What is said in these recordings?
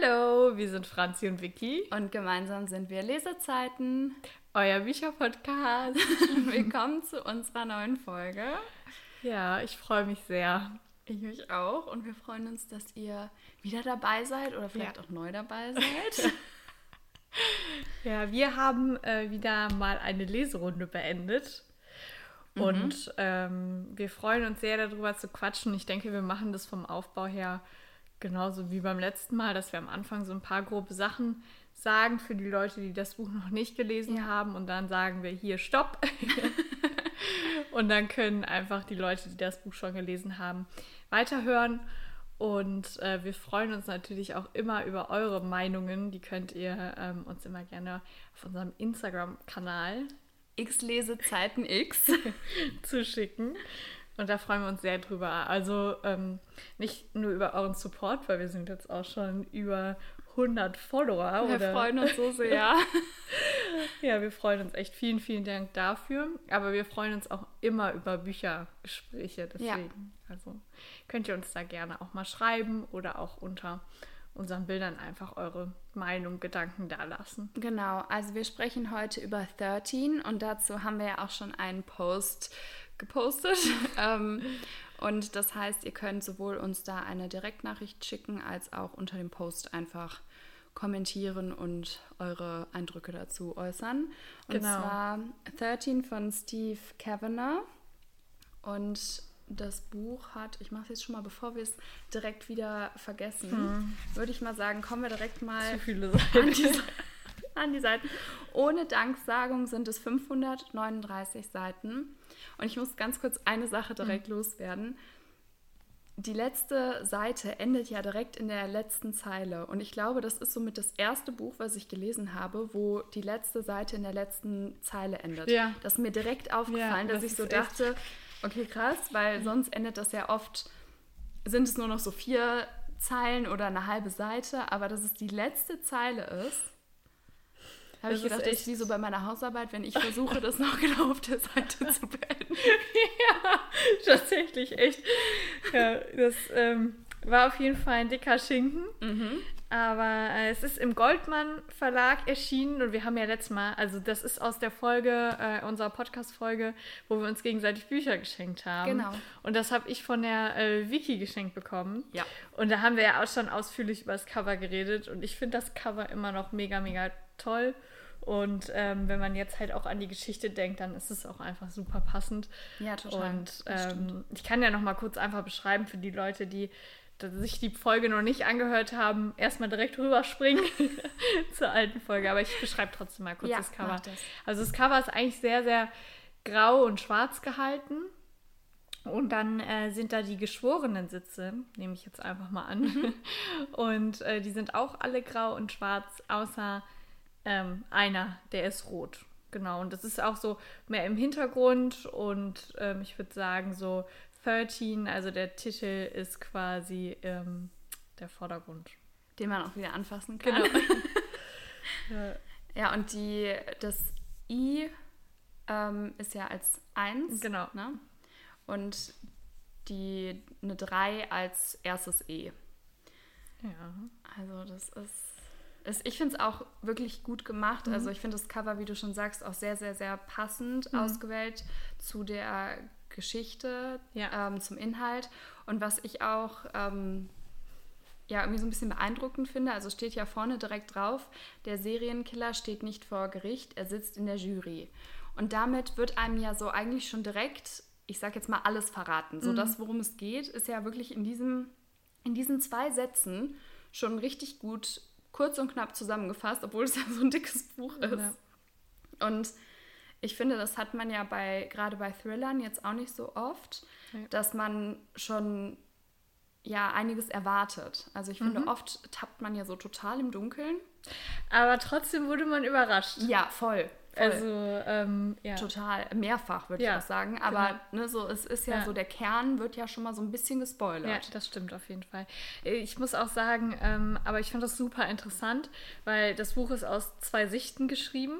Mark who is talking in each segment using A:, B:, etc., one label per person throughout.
A: Hallo, wir sind Franzi und Vicky.
B: Und gemeinsam sind wir Lesezeiten.
A: Euer Bücherpodcast.
B: Willkommen zu unserer neuen Folge.
A: Ja, ich freue mich sehr.
B: Ich mich auch. Und wir freuen uns, dass ihr wieder dabei seid oder vielleicht ja. auch neu dabei seid.
A: ja, wir haben äh, wieder mal eine Leserunde beendet. Mhm. Und ähm, wir freuen uns sehr darüber zu quatschen. Ich denke, wir machen das vom Aufbau her genauso wie beim letzten Mal, dass wir am Anfang so ein paar grobe Sachen sagen für die Leute, die das Buch noch nicht gelesen ja. haben. Und dann sagen wir hier Stopp. und dann können einfach die Leute, die das Buch schon gelesen haben, weiterhören. Und äh, wir freuen uns natürlich auch immer über eure Meinungen. Die könnt ihr ähm, uns immer gerne auf unserem Instagram-Kanal
B: X Lesezeiten X
A: zuschicken. Und da freuen wir uns sehr drüber. Also ähm, nicht nur über euren Support, weil wir sind jetzt auch schon über 100 Follower.
B: Wir oder? freuen uns so sehr.
A: ja, wir freuen uns echt. Vielen, vielen Dank dafür. Aber wir freuen uns auch immer über Büchergespräche. Deswegen, ja. also könnt ihr uns da gerne auch mal schreiben oder auch unter unseren Bildern einfach eure Meinung, Gedanken da lassen.
B: Genau, also wir sprechen heute über 13 und dazu haben wir ja auch schon einen Post gepostet. ähm, und das heißt, ihr könnt sowohl uns da eine Direktnachricht schicken, als auch unter dem Post einfach kommentieren und eure Eindrücke dazu äußern. Und genau. zwar 13 von Steve Kavanagh. Und das Buch hat, ich mache es jetzt schon mal, bevor wir es direkt wieder vergessen, hm. würde ich mal sagen, kommen wir direkt mal
A: Zu viele Seiten.
B: An, die, an die Seiten. Ohne Danksagung sind es 539 Seiten. Und ich muss ganz kurz eine Sache direkt mhm. loswerden. Die letzte Seite endet ja direkt in der letzten Zeile. Und ich glaube, das ist somit das erste Buch, was ich gelesen habe, wo die letzte Seite in der letzten Zeile endet. Ja. Das ist mir direkt aufgefallen, ja, dass das ich so dachte, okay, krass, weil sonst endet das ja oft, sind es nur noch so vier Zeilen oder eine halbe Seite, aber dass es die letzte Zeile ist habe ich gedacht, echt... ich wie so bei meiner Hausarbeit, wenn ich versuche, das noch genau auf der Seite zu beenden.
A: ja, tatsächlich, echt. Ja, das ähm, war auf jeden Fall ein dicker Schinken. Mhm. Aber äh, es ist im Goldmann Verlag erschienen und wir haben ja letztes Mal, also das ist aus der Folge, äh, unserer Podcast-Folge, wo wir uns gegenseitig Bücher geschenkt haben. Genau. Und das habe ich von der äh, Wiki geschenkt bekommen. Ja. Und da haben wir ja auch schon ausführlich über das Cover geredet und ich finde das Cover immer noch mega, mega toll. Und ähm, wenn man jetzt halt auch an die Geschichte denkt, dann ist es auch einfach super passend.
B: Ja, total.
A: Und ähm, ich kann ja noch mal kurz einfach beschreiben für die Leute, die sich die Folge noch nicht angehört haben, erstmal direkt rüberspringen zur alten Folge. Aber ich beschreibe trotzdem mal kurz ja, das Cover. Das. Also das Cover ist eigentlich sehr, sehr grau und schwarz gehalten. Und dann äh, sind da die geschworenen Sitze, nehme ich jetzt einfach mal an. Mhm. Und äh, die sind auch alle grau und schwarz, außer ähm, einer, der ist rot. Genau, und das ist auch so mehr im Hintergrund und ähm, ich würde sagen so 13, also der Titel ist quasi ähm, der Vordergrund.
B: Den man auch wieder anfassen kann. Genau. ja. ja, und die, das I ähm, ist ja als 1.
A: Genau.
B: Ne? Und die eine 3 als erstes E.
A: Ja.
B: Also das ist es, ich finde es auch wirklich gut gemacht. Mhm. Also ich finde das Cover, wie du schon sagst, auch sehr, sehr, sehr passend mhm. ausgewählt zu der Geschichte, ja. ähm, zum Inhalt. Und was ich auch ähm, ja, irgendwie so ein bisschen beeindruckend finde, also steht ja vorne direkt drauf, der Serienkiller steht nicht vor Gericht, er sitzt in der Jury. Und damit wird einem ja so eigentlich schon direkt, ich sag jetzt mal, alles verraten. So mhm. das, worum es geht, ist ja wirklich in, diesem, in diesen zwei Sätzen schon richtig gut kurz und knapp zusammengefasst, obwohl es ja so ein dickes Buch ist. Ja. Und ich finde, das hat man ja bei gerade bei Thrillern jetzt auch nicht so oft, ja. dass man schon ja einiges erwartet. Also ich finde, mhm. oft tappt man ja so total im Dunkeln.
A: Aber trotzdem wurde man überrascht.
B: Ja, voll.
A: Also, ähm, ja.
B: Total, mehrfach würde ja, ich auch sagen. Aber genau. ne, so, es ist ja, ja, so, der Kern wird ja schon mal so ein bisschen gespoilert.
A: Ja, das stimmt auf jeden Fall. Ich muss auch sagen, ähm, aber ich fand das super interessant, weil das Buch ist aus zwei Sichten geschrieben.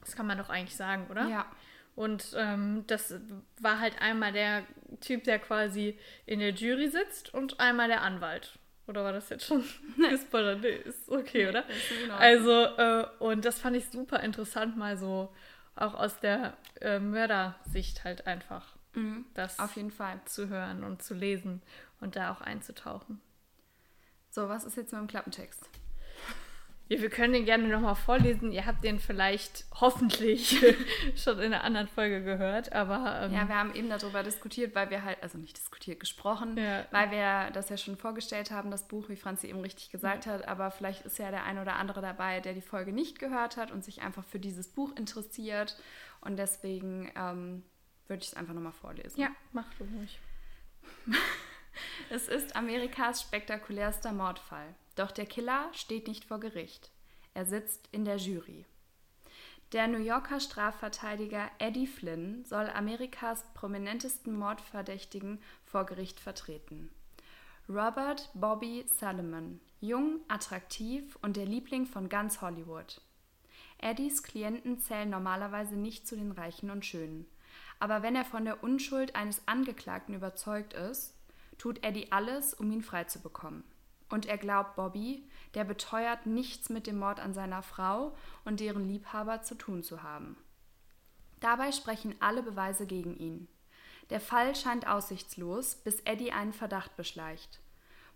A: Das kann man doch eigentlich sagen, oder?
B: Ja.
A: Und ähm, das war halt einmal der Typ, der quasi in der Jury sitzt und einmal der Anwalt. Oder war das jetzt schon gespoilert? Nee, ist okay, oder? Also, äh, und das fand ich super interessant, mal so auch aus der äh, Mördersicht halt einfach.
B: Mhm, das auf jeden Fall
A: zu hören und zu lesen und da auch einzutauchen.
B: So, was ist jetzt mit dem Klappentext?
A: Ja, wir können den gerne nochmal vorlesen. Ihr habt den vielleicht hoffentlich schon in einer anderen Folge gehört, aber.
B: Ähm, ja, wir haben eben darüber diskutiert, weil wir halt, also nicht diskutiert, gesprochen, ja. weil wir das ja schon vorgestellt haben, das Buch, wie Franzi eben richtig gesagt ja. hat. Aber vielleicht ist ja der ein oder andere dabei, der die Folge nicht gehört hat und sich einfach für dieses Buch interessiert. Und deswegen ähm, würde ich es einfach nochmal vorlesen.
A: Ja, mach du ruhig.
B: es ist Amerikas spektakulärster Mordfall. Doch der Killer steht nicht vor Gericht. Er sitzt in der Jury. Der New Yorker Strafverteidiger Eddie Flynn soll Amerikas prominentesten Mordverdächtigen vor Gericht vertreten. Robert Bobby Salomon, jung, attraktiv und der Liebling von ganz Hollywood. Eddies Klienten zählen normalerweise nicht zu den Reichen und Schönen. Aber wenn er von der Unschuld eines Angeklagten überzeugt ist, tut Eddie alles, um ihn freizubekommen. Und er glaubt Bobby, der beteuert, nichts mit dem Mord an seiner Frau und deren Liebhaber zu tun zu haben. Dabei sprechen alle Beweise gegen ihn. Der Fall scheint aussichtslos, bis Eddie einen Verdacht beschleicht.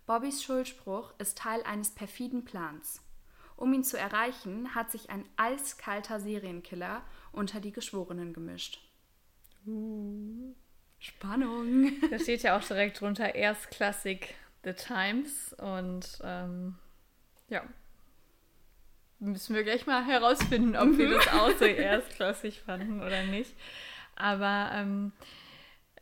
B: Bobbys Schuldspruch ist Teil eines perfiden Plans. Um ihn zu erreichen, hat sich ein eiskalter Serienkiller unter die Geschworenen gemischt.
A: Uh, Spannung. Da steht ja auch direkt drunter Erstklassik The Times und ähm, ja, müssen wir gleich mal herausfinden, ob wir das auch so erstklassig fanden oder nicht. Aber ähm,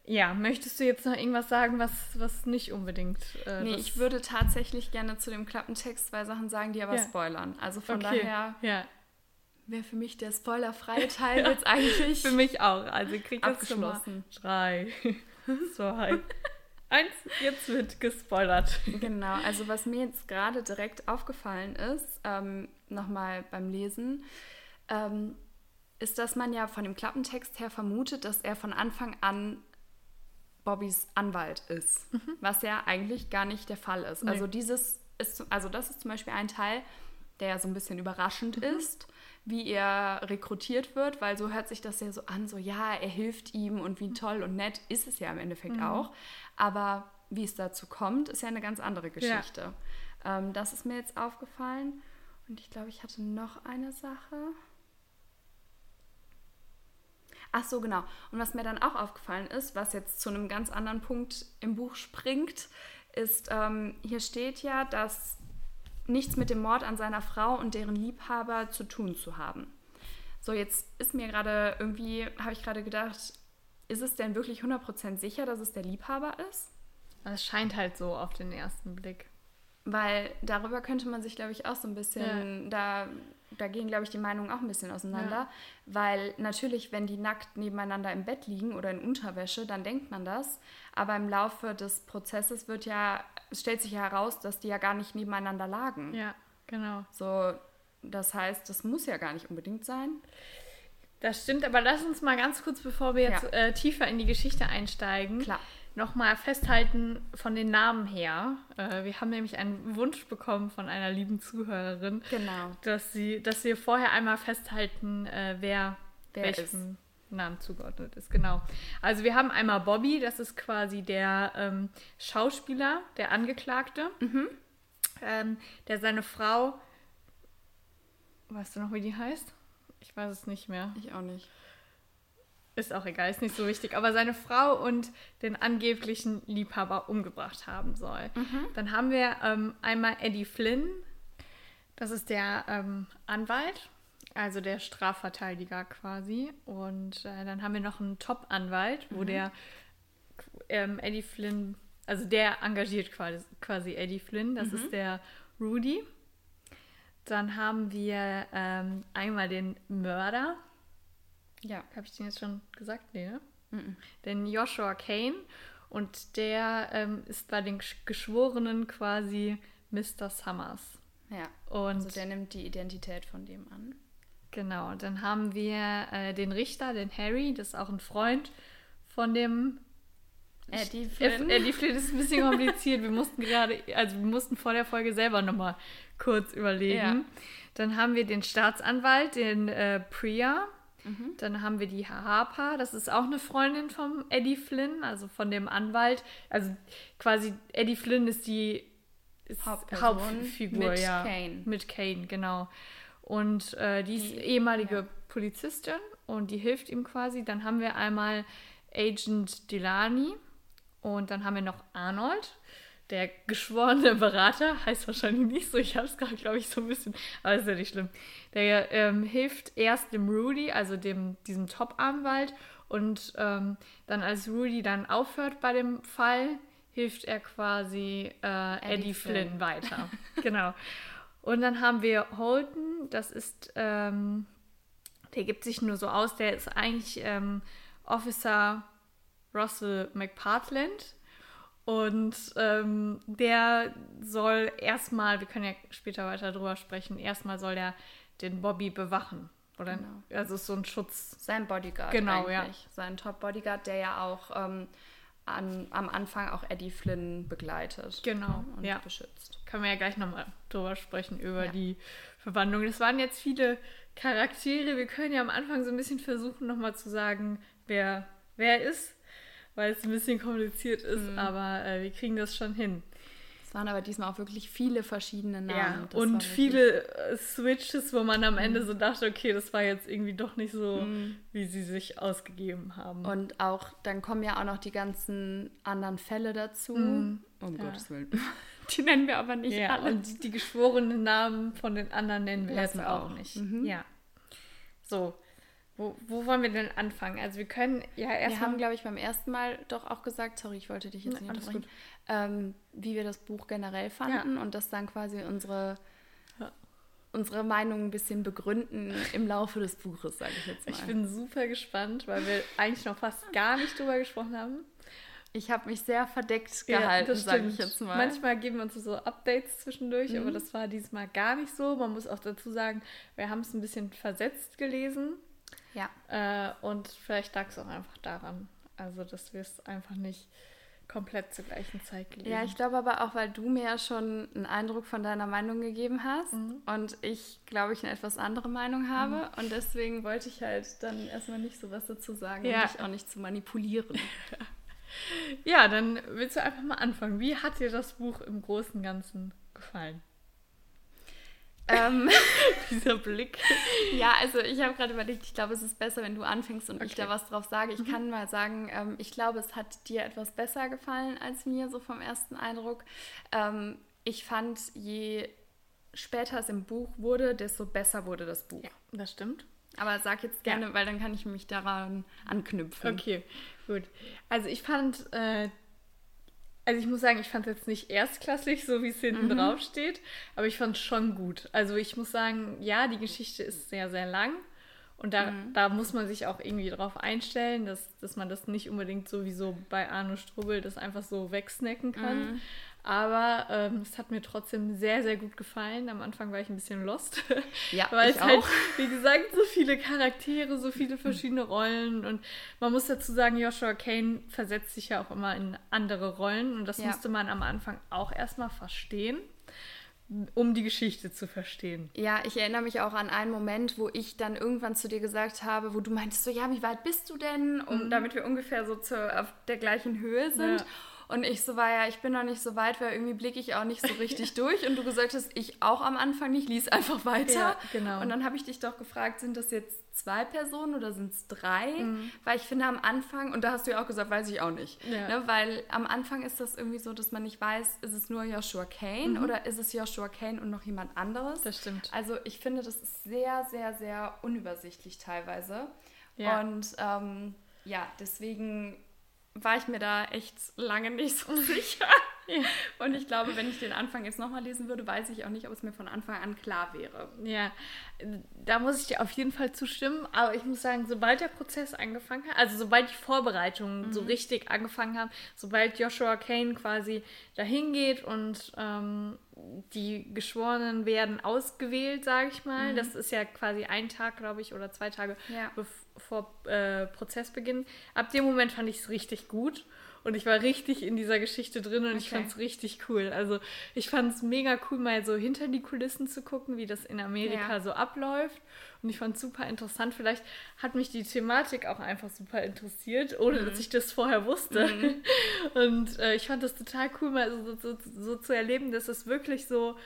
A: ja, möchtest du jetzt noch irgendwas sagen, was, was nicht unbedingt.
B: Äh, nee, ich würde tatsächlich gerne zu dem Klappentext zwei Sachen sagen, die aber ja. spoilern. Also von okay. daher ja. wäre für mich der spoilerfreie Teil ja. jetzt eigentlich.
A: Für mich auch. Also kriegt das abgeschlossen. Drei, zwei, Eins, jetzt wird gespoilert.
B: Genau, also was mir jetzt gerade direkt aufgefallen ist, ähm, nochmal beim Lesen, ähm, ist, dass man ja von dem Klappentext her vermutet, dass er von Anfang an Bobbys Anwalt ist, mhm. was ja eigentlich gar nicht der Fall ist. Nee. Also dieses ist, also das ist zum Beispiel ein Teil, der ja so ein bisschen überraschend mhm. ist, wie er rekrutiert wird, weil so hört sich das ja so an, so ja, er hilft ihm und wie toll und nett ist es ja im Endeffekt mhm. auch. Aber wie es dazu kommt, ist ja eine ganz andere Geschichte. Ja. Ähm, das ist mir jetzt aufgefallen. Und ich glaube, ich hatte noch eine Sache. Ach so, genau. Und was mir dann auch aufgefallen ist, was jetzt zu einem ganz anderen Punkt im Buch springt, ist, ähm, hier steht ja, dass nichts mit dem Mord an seiner Frau und deren Liebhaber zu tun zu haben. So, jetzt ist mir gerade irgendwie, habe ich gerade gedacht, ist es denn wirklich 100% sicher, dass es der Liebhaber ist?
A: Es scheint halt so auf den ersten Blick.
B: Weil darüber könnte man sich, glaube ich, auch so ein bisschen, ja. da, da gehen, glaube ich, die Meinungen auch ein bisschen auseinander. Ja. Weil natürlich, wenn die nackt nebeneinander im Bett liegen oder in Unterwäsche, dann denkt man das. Aber im Laufe des Prozesses wird ja, stellt sich ja heraus, dass die ja gar nicht nebeneinander lagen.
A: Ja, genau.
B: So, das heißt, das muss ja gar nicht unbedingt sein.
A: Das stimmt, aber lass uns mal ganz kurz, bevor wir jetzt ja. äh, tiefer in die Geschichte einsteigen, Klar. nochmal festhalten von den Namen her. Äh, wir haben nämlich einen Wunsch bekommen von einer lieben Zuhörerin,
B: genau.
A: dass, sie, dass wir vorher einmal festhalten, äh, wer, wer welchem ist. Namen zugeordnet ist. Genau. Also wir haben einmal Bobby, das ist quasi der ähm, Schauspieler, der Angeklagte, mhm. ähm, der seine Frau, weißt du noch, wie die heißt? Ich weiß es nicht mehr.
B: Ich auch nicht.
A: Ist auch egal, ist nicht so wichtig. Aber seine Frau und den angeblichen Liebhaber umgebracht haben soll. Mhm. Dann haben wir ähm, einmal Eddie Flynn. Das ist der ähm, Anwalt, also der Strafverteidiger quasi. Und äh, dann haben wir noch einen Top-Anwalt, wo mhm. der ähm, Eddie Flynn, also der engagiert quasi, quasi Eddie Flynn. Das mhm. ist der Rudy. Dann haben wir ähm, einmal den Mörder. Ja. Habe ich den jetzt schon gesagt? Nee, ne? -mm. Den Joshua Kane. Und der ähm, ist bei den Geschworenen quasi Mr. Summers.
B: Ja. Und also der nimmt die Identität von dem an.
A: Genau. Dann haben wir äh, den Richter, den Harry. Das ist auch ein Freund von dem Eddie Flynn. Eddie Flynn ist ein bisschen kompliziert. wir mussten gerade, also wir mussten vor der Folge selber nochmal kurz überlegen. Ja. Dann haben wir den Staatsanwalt, den äh, Priya. Mhm. Dann haben wir die Harper, das ist auch eine Freundin von Eddie Flynn, also von dem Anwalt. Also quasi Eddie Flynn ist die ist Hauptfigur, mit ja. Kane. Mit Kane, genau. Und äh, die, die ist ehemalige ja. Polizistin und die hilft ihm quasi. Dann haben wir einmal Agent Delani und dann haben wir noch Arnold der geschworene Berater, heißt wahrscheinlich nicht so, ich habe es gerade, glaube ich, so ein bisschen, aber ist ja nicht schlimm. Der ähm, hilft erst dem Rudy, also dem, diesem Top-Anwalt, und ähm, dann als Rudy dann aufhört bei dem Fall, hilft er quasi äh, Eddie, Eddie Flynn. Flynn weiter. genau. Und dann haben wir Holton, das ist, ähm, der gibt sich nur so aus, der ist eigentlich ähm, Officer Russell McPartland und ähm, der soll erstmal, wir können ja später weiter drüber sprechen, erstmal soll der den Bobby bewachen. Oder genau. also so ein Schutz.
B: Sein Bodyguard. Genau, eigentlich. ja. Sein Top-Bodyguard, der ja auch ähm, an, am Anfang auch Eddie Flynn begleitet.
A: Genau. Ne, und ja. beschützt. Können wir ja gleich nochmal drüber sprechen, über ja. die Verwandlung. Es waren jetzt viele Charaktere. Wir können ja am Anfang so ein bisschen versuchen, nochmal zu sagen, wer wer ist weil es ein bisschen kompliziert ist, mhm. aber äh, wir kriegen das schon hin.
B: Es waren aber diesmal auch wirklich viele verschiedene Namen.
A: Ja, und viele äh, Switches, wo man am Ende mhm. so dachte, okay, das war jetzt irgendwie doch nicht so, mhm. wie sie sich ausgegeben haben.
B: Und auch, dann kommen ja auch noch die ganzen anderen Fälle dazu. Mhm. Um ja. Gottes Willen.
A: Die nennen wir aber nicht ja, alle. Und die, die geschworenen Namen von den anderen nennen wir jetzt auch, auch nicht. Mhm. Ja. So, wo, wo wollen wir denn anfangen? Also wir können ja
B: erst. Wir haben, glaube ich, beim ersten Mal doch auch gesagt, sorry, ich wollte dich jetzt nicht unterbrechen, ähm, wie wir das Buch generell fanden ja. und das dann quasi unsere, unsere Meinung ein bisschen begründen im Laufe des Buches, sage ich jetzt mal.
A: Ich bin super gespannt, weil wir eigentlich noch fast gar nicht drüber gesprochen haben.
B: Ich habe mich sehr verdeckt gehalten, ja, sage ich jetzt
A: mal. Manchmal geben wir uns so Updates zwischendurch, mhm. aber das war diesmal gar nicht so. Man muss auch dazu sagen, wir haben es ein bisschen versetzt gelesen. Ja. Äh, und vielleicht lag es auch einfach daran. Also, dass wir es einfach nicht komplett zur gleichen Zeit
B: gelesen. Ja, ich glaube aber auch, weil du mir ja schon einen Eindruck von deiner Meinung gegeben hast mhm. und ich, glaube ich, eine etwas andere Meinung habe. Mhm. Und deswegen wollte ich halt dann erstmal nicht so was dazu sagen ja. und dich auch nicht zu manipulieren.
A: ja, dann willst du einfach mal anfangen. Wie hat dir das Buch im Großen und Ganzen gefallen?
B: Ähm, Dieser Blick. Ja, also ich habe gerade überlegt, ich glaube, es ist besser, wenn du anfängst und okay. ich da was drauf sage. Ich mhm. kann mal sagen, ähm, ich glaube, es hat dir etwas besser gefallen als mir, so vom ersten Eindruck. Ähm, ich fand, je später es im Buch wurde, desto besser wurde das Buch. Ja,
A: das stimmt.
B: Aber sag jetzt gerne, ja. weil dann kann ich mich daran anknüpfen.
A: Okay, gut. Also ich fand äh, also ich muss sagen, ich fand es jetzt nicht erstklassig, so wie es hinten mhm. drauf steht, aber ich fand es schon gut. Also ich muss sagen, ja, die Geschichte ist sehr, sehr lang. Und da, mhm. da muss man sich auch irgendwie drauf einstellen, dass, dass man das nicht unbedingt sowieso bei Arno Strubbel das einfach so wegsnacken kann. Mhm. Aber ähm, es hat mir trotzdem sehr, sehr gut gefallen. Am Anfang war ich ein bisschen lost. Ja, weil es halt, wie gesagt, so viele Charaktere, so viele verschiedene Rollen. Und man muss dazu sagen, Joshua Kane versetzt sich ja auch immer in andere Rollen. Und das ja. musste man am Anfang auch erstmal verstehen um die Geschichte zu verstehen.
B: Ja, ich erinnere mich auch an einen Moment, wo ich dann irgendwann zu dir gesagt habe, wo du meintest so, ja, wie weit bist du denn? Um, mhm. Damit wir ungefähr so zu, auf der gleichen Höhe sind. Ja. Und ich so war ja, ich bin noch nicht so weit, weil irgendwie blicke ich auch nicht so richtig durch. Und du gesagt hast, ich auch am Anfang nicht, lies einfach weiter. Ja, genau. Und dann habe ich dich doch gefragt, sind das jetzt zwei Personen oder sind es drei? Mhm. Weil ich finde am Anfang, und da hast du ja auch gesagt, weiß ich auch nicht. Ja. Ne? Weil am Anfang ist das irgendwie so, dass man nicht weiß, ist es nur Joshua Kane mhm. oder ist es Joshua Kane und noch jemand anderes?
A: Das stimmt.
B: Also ich finde, das ist sehr, sehr, sehr unübersichtlich teilweise. Ja. Und ähm, ja, deswegen war ich mir da echt lange nicht so sicher. Und ich glaube, wenn ich den Anfang jetzt nochmal lesen würde, weiß ich auch nicht, ob es mir von Anfang an klar wäre.
A: Ja, da muss ich dir auf jeden Fall zustimmen. Aber ich muss sagen, sobald der Prozess angefangen hat, also sobald die Vorbereitungen mhm. so richtig angefangen haben, sobald Joshua Kane quasi dahin geht und ähm, die Geschworenen werden ausgewählt, sage ich mal. Mhm. Das ist ja quasi ein Tag, glaube ich, oder zwei Tage ja. Vor äh, Prozessbeginn. Ab dem Moment fand ich es richtig gut. und ich war richtig in dieser Geschichte drin und okay. ich fand es richtig cool. Also ich fand es mega cool, mal so hinter die Kulissen zu gucken, wie das in Amerika ja. so abläuft. Und ich fand es super interessant. Vielleicht hat mich die Thematik auch einfach super interessiert, ohne mhm. dass ich das vorher wusste. Mhm. Und äh, ich fand das total cool, mal so, so, so zu erleben, dass es wirklich so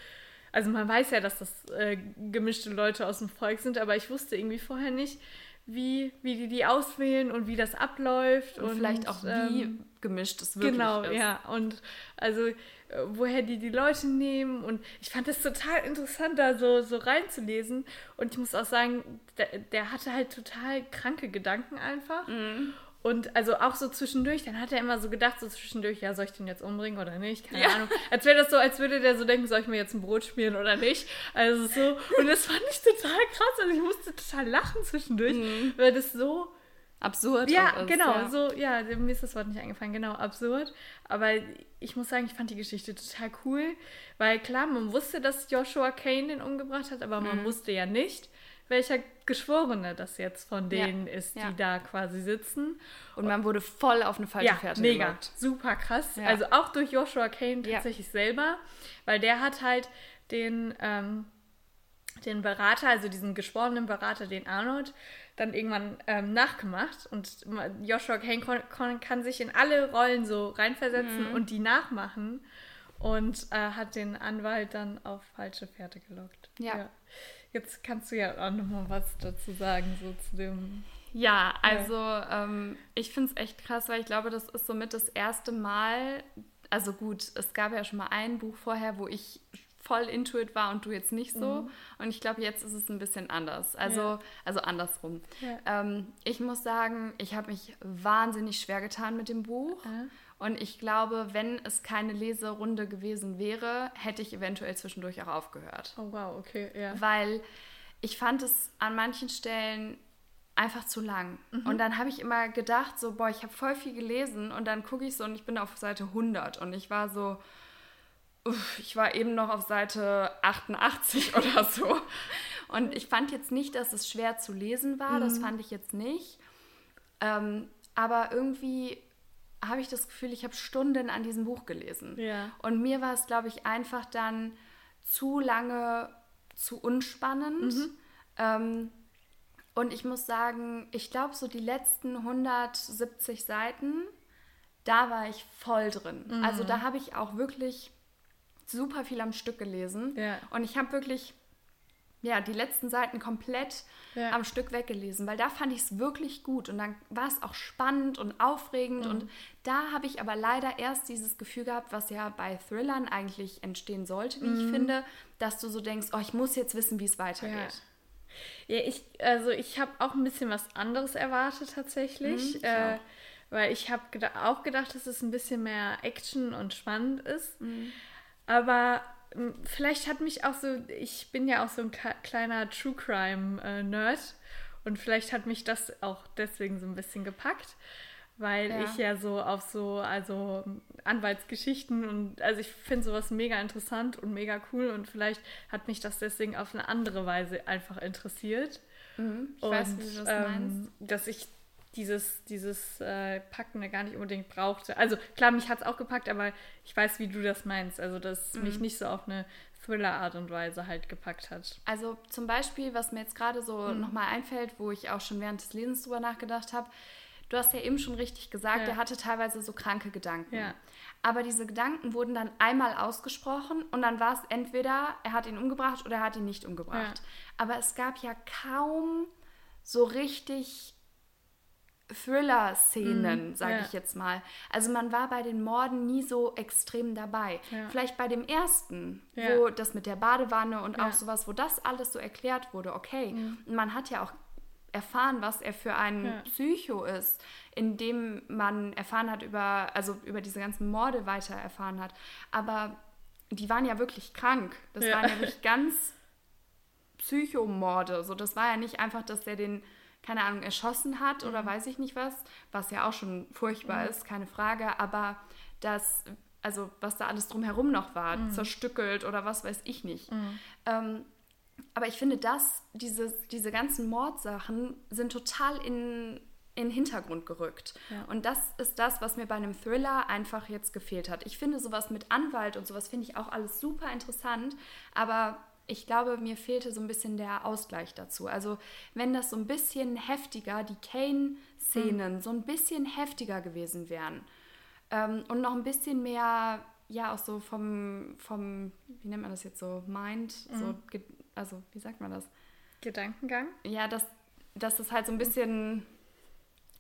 A: also man weiß ja, dass das äh, gemischte Leute aus dem Volk sind, aber ich wusste irgendwie vorher nicht, wie, wie die die auswählen und wie das abläuft. Und, und
B: vielleicht auch, wie ähm, gemischt es wirklich
A: genau, ist. Genau, ja. Und also, äh, woher die die Leute nehmen. Und ich fand das total interessant, da so, so reinzulesen. Und ich muss auch sagen, der, der hatte halt total kranke Gedanken einfach. Mhm. Und also auch so zwischendurch, dann hat er immer so gedacht, so zwischendurch, ja, soll ich den jetzt umbringen oder nicht? Keine ja. Ahnung. Als wäre das so, als würde der so denken, soll ich mir jetzt ein Brot spielen oder nicht? Also so, und das fand ich total krass. Also ich musste total lachen zwischendurch, mhm. weil das so
B: absurd
A: ja, ist. Genau, ja, so, ja, mir ist das Wort nicht eingefallen, genau, absurd. Aber ich muss sagen, ich fand die Geschichte total cool, weil klar, man wusste, dass Joshua Kane den umgebracht hat, aber man mhm. wusste ja nicht, welcher Geschworene das jetzt von denen ja. ist, die ja. da quasi sitzen.
B: Und man wurde voll auf eine falsche ja, Fährte
A: mega, gelockt. super krass. Also auch durch Joshua Kane tatsächlich selber, weil der hat halt den, ähm, den Berater, also diesen geschworenen Berater, den Arnold, dann irgendwann ähm, nachgemacht. Und Joshua Kane kann sich in alle Rollen so reinversetzen mhm. und die nachmachen. Und äh, hat den Anwalt dann auf falsche Fährte gelockt. ja. Jetzt kannst du ja auch noch mal was dazu sagen, so zu dem.
B: Ja, also ja. Ähm, ich finde es echt krass, weil ich glaube, das ist somit das erste Mal. Also gut, es gab ja schon mal ein Buch vorher, wo ich voll intuit war und du jetzt nicht so. Mhm. Und ich glaube, jetzt ist es ein bisschen anders. Also, ja. also andersrum. Ja. Ähm, ich muss sagen, ich habe mich wahnsinnig schwer getan mit dem Buch. Äh. Und ich glaube, wenn es keine Leserunde gewesen wäre, hätte ich eventuell zwischendurch auch aufgehört.
A: Oh wow, okay, ja.
B: Weil ich fand es an manchen Stellen einfach zu lang. Mhm. Und dann habe ich immer gedacht, so, boah, ich habe voll viel gelesen und dann gucke ich so und ich bin auf Seite 100 und ich war so, uff, ich war eben noch auf Seite 88 oder so. Und ich fand jetzt nicht, dass es schwer zu lesen war, mhm. das fand ich jetzt nicht. Ähm, aber irgendwie habe ich das Gefühl, ich habe Stunden an diesem Buch gelesen. Ja. Und mir war es, glaube ich, einfach dann zu lange, zu unspannend. Mhm. Ähm, und ich muss sagen, ich glaube, so die letzten 170 Seiten, da war ich voll drin. Mhm. Also da habe ich auch wirklich super viel am Stück gelesen. Ja. Und ich habe wirklich ja, die letzten Seiten komplett ja. am Stück weggelesen, weil da fand ich es wirklich gut und dann war es auch spannend und aufregend mhm. und da habe ich aber leider erst dieses Gefühl gehabt, was ja bei Thrillern eigentlich entstehen sollte, wie mhm. ich finde, dass du so denkst, oh, ich muss jetzt wissen, wie es weitergeht.
A: Ja. ja, ich, also ich habe auch ein bisschen was anderes erwartet tatsächlich, mhm, äh, weil ich habe auch gedacht, dass es ein bisschen mehr Action und spannend ist, mhm. aber vielleicht hat mich auch so, ich bin ja auch so ein kleiner True Crime äh, Nerd und vielleicht hat mich das auch deswegen so ein bisschen gepackt, weil ja. ich ja so auf so, also Anwaltsgeschichten und also ich finde sowas mega interessant und mega cool und vielleicht hat mich das deswegen auf eine andere Weise einfach interessiert. Mhm, ich und, weiß, wie du das ähm, meinst. Dass ich dieses, dieses äh, Packen gar nicht unbedingt brauchte. Also klar, mich hat es auch gepackt, aber ich weiß, wie du das meinst. Also, dass mhm. mich nicht so auf eine Thriller-Art und Weise halt gepackt hat.
B: Also zum Beispiel, was mir jetzt gerade so mhm. nochmal einfällt, wo ich auch schon während des Lesens drüber nachgedacht habe, du hast ja eben schon richtig gesagt, ja. er hatte teilweise so kranke Gedanken. Ja. Aber diese Gedanken wurden dann einmal ausgesprochen und dann war es entweder, er hat ihn umgebracht oder er hat ihn nicht umgebracht. Ja. Aber es gab ja kaum so richtig Thriller-Szenen, mm, sage ja. ich jetzt mal. Also man war bei den Morden nie so extrem dabei. Ja. Vielleicht bei dem ersten, ja. wo das mit der Badewanne und auch sowas, wo das alles so erklärt wurde, okay. Mm. Und man hat ja auch erfahren, was er für ein Psycho ist, indem man erfahren hat über, also über diese ganzen Morde weiter erfahren hat. Aber die waren ja wirklich krank. Das waren ja wirklich ganz Psychomorde. So, das war ja nicht einfach, dass er den keine Ahnung, erschossen hat oder mhm. weiß ich nicht was, was ja auch schon furchtbar mhm. ist, keine Frage, aber das, also was da alles drumherum noch war, mhm. zerstückelt oder was weiß ich nicht. Mhm. Ähm, aber ich finde, dass diese, diese ganzen Mordsachen sind total in in den Hintergrund gerückt. Ja. Und das ist das, was mir bei einem Thriller einfach jetzt gefehlt hat. Ich finde sowas mit Anwalt und sowas finde ich auch alles super interessant, aber ich glaube, mir fehlte so ein bisschen der Ausgleich dazu. Also wenn das so ein bisschen heftiger, die Kane-Szenen mhm. so ein bisschen heftiger gewesen wären ähm, und noch ein bisschen mehr, ja, auch so vom, vom, wie nennt man das jetzt so, Mind, mhm. so, also wie sagt man das?
A: Gedankengang?
B: Ja, dass, dass das halt so ein bisschen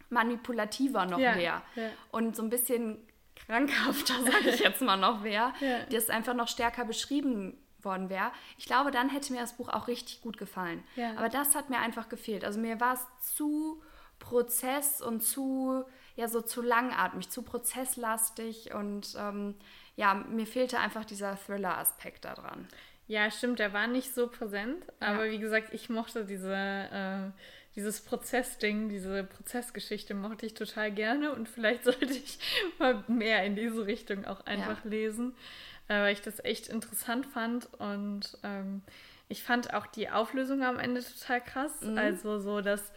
B: manipulativer noch ja, wäre ja. und so ein bisschen krankhafter, sage ich jetzt mal noch wäre, ja. das einfach noch stärker beschrieben worden wäre. Ich glaube, dann hätte mir das Buch auch richtig gut gefallen. Ja. Aber das hat mir einfach gefehlt. Also mir war es zu Prozess und zu, ja, so zu langatmig, zu prozesslastig und ähm, ja, mir fehlte einfach dieser Thriller-Aspekt daran.
A: Ja, stimmt, der war nicht so präsent, aber ja. wie gesagt, ich mochte diese, äh, dieses Prozessding, diese Prozessgeschichte mochte ich total gerne und vielleicht sollte ich mal mehr in diese Richtung auch einfach ja. lesen äh, weil ich das echt interessant fand und ähm, ich fand auch die Auflösung am Ende total krass. Mhm. Also so, dass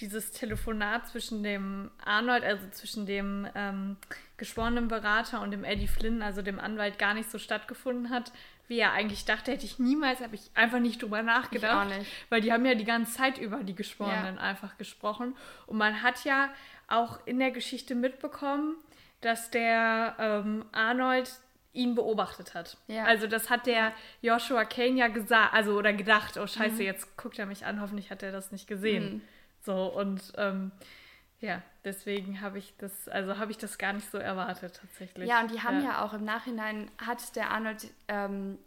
A: dieses Telefonat zwischen dem Arnold, also zwischen dem ähm, geschworenen Berater und dem Eddie Flynn, also dem Anwalt, gar nicht so stattgefunden hat, wie er eigentlich dachte, hätte ich niemals, habe ich einfach nicht drüber nachgedacht. Nicht. Weil die haben ja die ganze Zeit über die Geschworenen ja. einfach gesprochen. Und man hat ja auch in der Geschichte mitbekommen, dass der ähm, Arnold ihn beobachtet hat. Ja. Also das hat der Joshua Kane ja gesagt, also oder gedacht, oh scheiße, mhm. jetzt guckt er mich an, hoffentlich hat er das nicht gesehen. Mhm. So und ähm, ja, deswegen habe ich das, also habe ich das gar nicht so erwartet tatsächlich.
B: Ja, und die haben ja, ja auch im Nachhinein, hat der Arnold, ähm,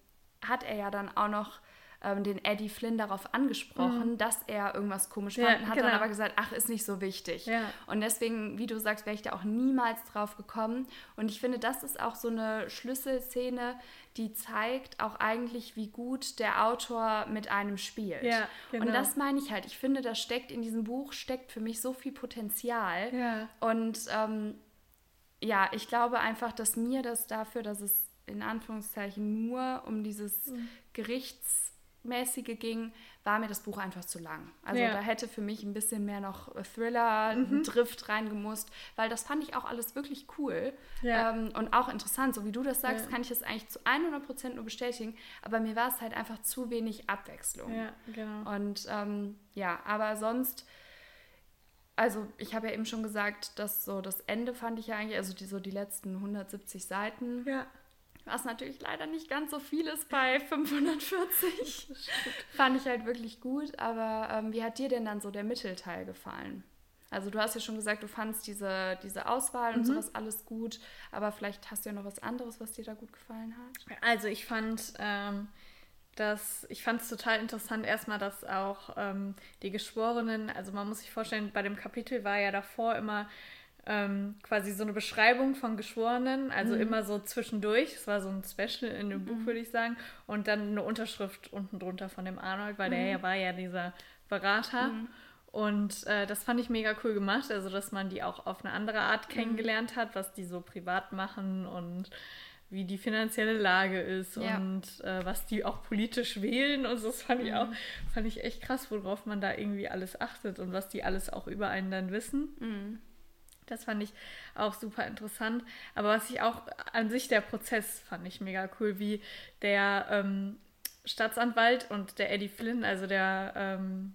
B: hat er ja dann auch noch ähm, den Eddie Flynn darauf angesprochen, mhm. dass er irgendwas komisch fand, ja, hat genau. dann aber gesagt, ach, ist nicht so wichtig. Ja. Und deswegen, wie du sagst, wäre ich da auch niemals drauf gekommen. Und ich finde, das ist auch so eine Schlüsselszene, die zeigt auch eigentlich, wie gut der Autor mit einem spielt. Ja, genau. Und das meine ich halt. Ich finde, da steckt in diesem Buch steckt für mich so viel Potenzial. Ja. Und ähm, ja, ich glaube einfach, dass mir das dafür, dass es in Anführungszeichen nur um dieses mhm. Gerichts mäßige ging, war mir das Buch einfach zu lang. Also ja. da hätte für mich ein bisschen mehr noch Thriller, mhm. Drift reingemusst, weil das fand ich auch alles wirklich cool ja. ähm, und auch interessant. So wie du das sagst, ja. kann ich das eigentlich zu 100% nur bestätigen, aber mir war es halt einfach zu wenig Abwechslung. Ja, genau. Und ähm, ja, aber sonst also ich habe ja eben schon gesagt, dass so das Ende fand ich ja eigentlich, also die, so die letzten 170 Seiten, ja was natürlich leider nicht ganz so viel ist bei 540. Fand ich halt wirklich gut. Aber ähm, wie hat dir denn dann so der Mittelteil gefallen? Also du hast ja schon gesagt, du fandst diese, diese Auswahl und mhm. sowas alles gut, aber vielleicht hast du ja noch was anderes, was dir da gut gefallen hat.
A: Also ich fand ähm, das, ich fand es total interessant erstmal, dass auch ähm, die Geschworenen, also man muss sich vorstellen, bei dem Kapitel war ja davor immer ähm, quasi so eine Beschreibung von Geschworenen, also mhm. immer so zwischendurch. Es war so ein Special in dem Buch, mhm. würde ich sagen. Und dann eine Unterschrift unten drunter von dem Arnold, weil mhm. der ja war ja dieser Berater. Mhm. Und äh, das fand ich mega cool gemacht, also dass man die auch auf eine andere Art mhm. kennengelernt hat, was die so privat machen und wie die finanzielle Lage ist ja. und äh, was die auch politisch wählen und so. Das fand ich auch, mhm. fand ich echt krass, worauf man da irgendwie alles achtet und was die alles auch über einen dann wissen. Das fand ich auch super interessant. Aber was ich auch an sich, der Prozess fand ich mega cool, wie der ähm, Staatsanwalt und der Eddie Flynn, also der ähm,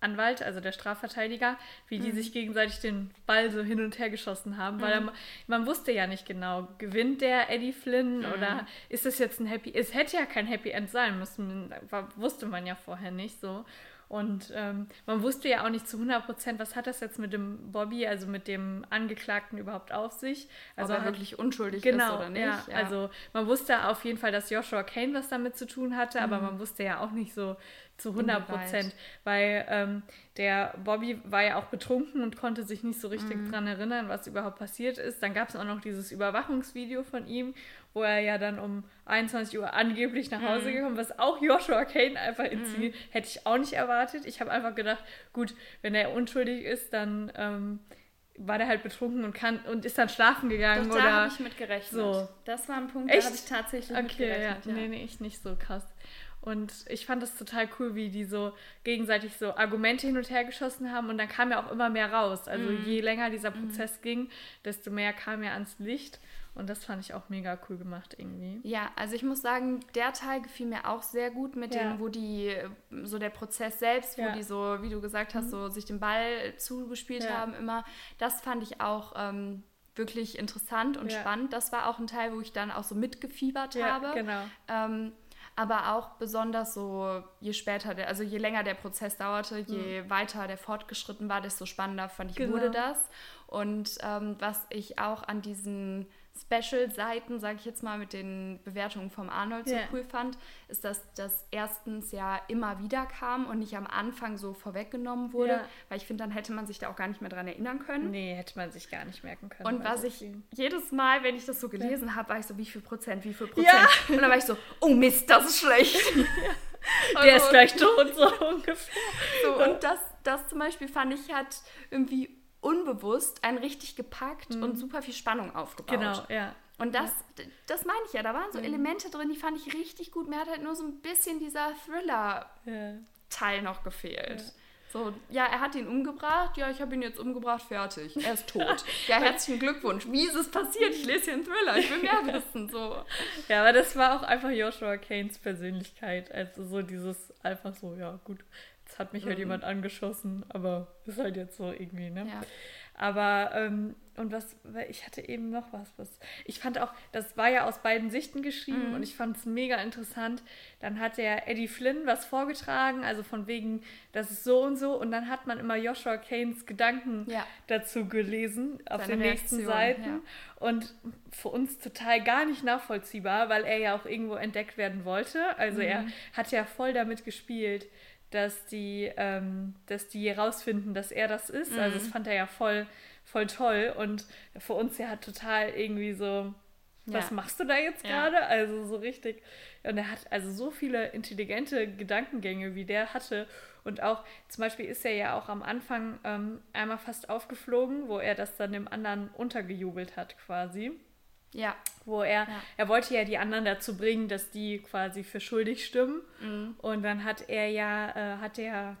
A: Anwalt, also der Strafverteidiger, wie die mhm. sich gegenseitig den Ball so hin und her geschossen haben, weil mhm. er, man wusste ja nicht genau, gewinnt der Eddie Flynn mhm. oder ist es jetzt ein Happy, es hätte ja kein Happy End sein müssen, wusste man ja vorher nicht so. Und ähm, man wusste ja auch nicht zu 100 Prozent, was hat das jetzt mit dem Bobby, also mit dem Angeklagten überhaupt auf sich. Also
B: Ob er wirklich unschuldig
A: genau,
B: ist oder nicht.
A: Ja, ja. Also man wusste auf jeden Fall, dass Joshua Kane was damit zu tun hatte, mhm. aber man wusste ja auch nicht so zu 100 Prozent, weil ähm, der Bobby war ja auch betrunken und konnte sich nicht so richtig mhm. dran erinnern, was überhaupt passiert ist. Dann gab es auch noch dieses Überwachungsvideo von ihm, wo er ja dann um 21 Uhr angeblich nach Hause mhm. gekommen, was auch Joshua Kane einfach inszeniert, mhm. hätte ich auch nicht erwartet. Ich habe einfach gedacht, gut, wenn er unschuldig ist, dann ähm, war der halt betrunken und kann und ist dann schlafen gegangen Doch, da
B: habe ich mit gerechnet. So. Das war ein Punkt, Echt? da habe ich tatsächlich okay, mit gerechnet.
A: Ja. ja. Nee, nee, ich nicht so krass. Und ich fand das total cool, wie die so gegenseitig so Argumente hin und her geschossen haben und dann kam ja auch immer mehr raus. Also mm. je länger dieser mhm. Prozess mm. ging, desto mehr kam ja ans Licht. Und das fand ich auch mega cool gemacht irgendwie.
B: Ja, also ich muss sagen, der Teil gefiel mir auch sehr gut mit ja. dem, wo die, so der Prozess selbst, wo ja. die so, wie du gesagt hast, mhm. so sich den Ball zugespielt ja. haben immer. Das fand ich auch ähm, wirklich interessant und spannend. Das war auch ein Teil, wo ich dann auch so mitgefiebert habe. Genau. Ähm, aber auch besonders so, je später, der, also je länger der Prozess dauerte, je mhm. weiter der fortgeschritten war, desto spannender fand ich, genau. wurde das. Und ähm, was ich auch an diesen Special-Seiten, sage ich jetzt mal, mit den Bewertungen vom Arnold yeah. so cool fand, ist, dass das erstens ja immer wieder kam und nicht am Anfang so vorweggenommen wurde, ja. weil ich finde, dann hätte man sich da auch gar nicht mehr dran erinnern können.
A: Nee, hätte man sich gar nicht merken können.
B: Und was ich jedes Mal, wenn ich das so gelesen ja. habe, war ich so, wie viel Prozent, wie viel Prozent? Ja. Und dann war ich so, oh Mist, das ist schlecht.
A: Der also, ist gleich tot, so ungefähr.
B: So, und das, das zum Beispiel fand ich hat irgendwie unbewusst einen richtig gepackt mhm. und super viel Spannung aufgebaut. Genau, ja. Und das, ja. das meine ich ja, da waren so mhm. Elemente drin, die fand ich richtig gut. Mir hat halt nur so ein bisschen dieser Thriller-Teil noch gefehlt. Ja. So, ja, er hat ihn umgebracht. Ja, ich habe ihn jetzt umgebracht, fertig. Er ist tot. ja, herzlichen Glückwunsch. Wie ist es passiert? Ich lese hier einen Thriller. Ich will mehr wissen. So.
A: Ja, aber das war auch einfach Joshua Kanes Persönlichkeit. Also so dieses einfach so, ja, gut, Jetzt hat mich halt mhm. halt jemand angeschossen, aber ist halt jetzt so irgendwie, ne? Ja. Aber, ähm, und was, ich hatte eben noch was, was, ich fand auch, das war ja aus beiden Sichten geschrieben mhm. und ich fand es mega interessant. Dann hat der Eddie Flynn was vorgetragen, also von wegen, das ist so und so und dann hat man immer Joshua Kanes Gedanken ja. dazu gelesen auf Seine den nächsten Reaktion, Seiten ja. und für uns total gar nicht nachvollziehbar, weil er ja auch irgendwo entdeckt werden wollte. Also mhm. er hat ja voll damit gespielt dass die, ähm, dass die rausfinden, dass er das ist. Mhm. Also das fand er ja voll, voll toll. Und für uns ja total irgendwie so, was ja. machst du da jetzt gerade? Ja. Also so richtig. Und er hat also so viele intelligente Gedankengänge, wie der hatte. Und auch zum Beispiel ist er ja auch am Anfang ähm, einmal fast aufgeflogen, wo er das dann dem anderen untergejubelt hat quasi. Ja. Wo er, ja. er wollte ja die anderen dazu bringen, dass die quasi für schuldig stimmen. Mhm. Und dann hat er ja, äh, hat der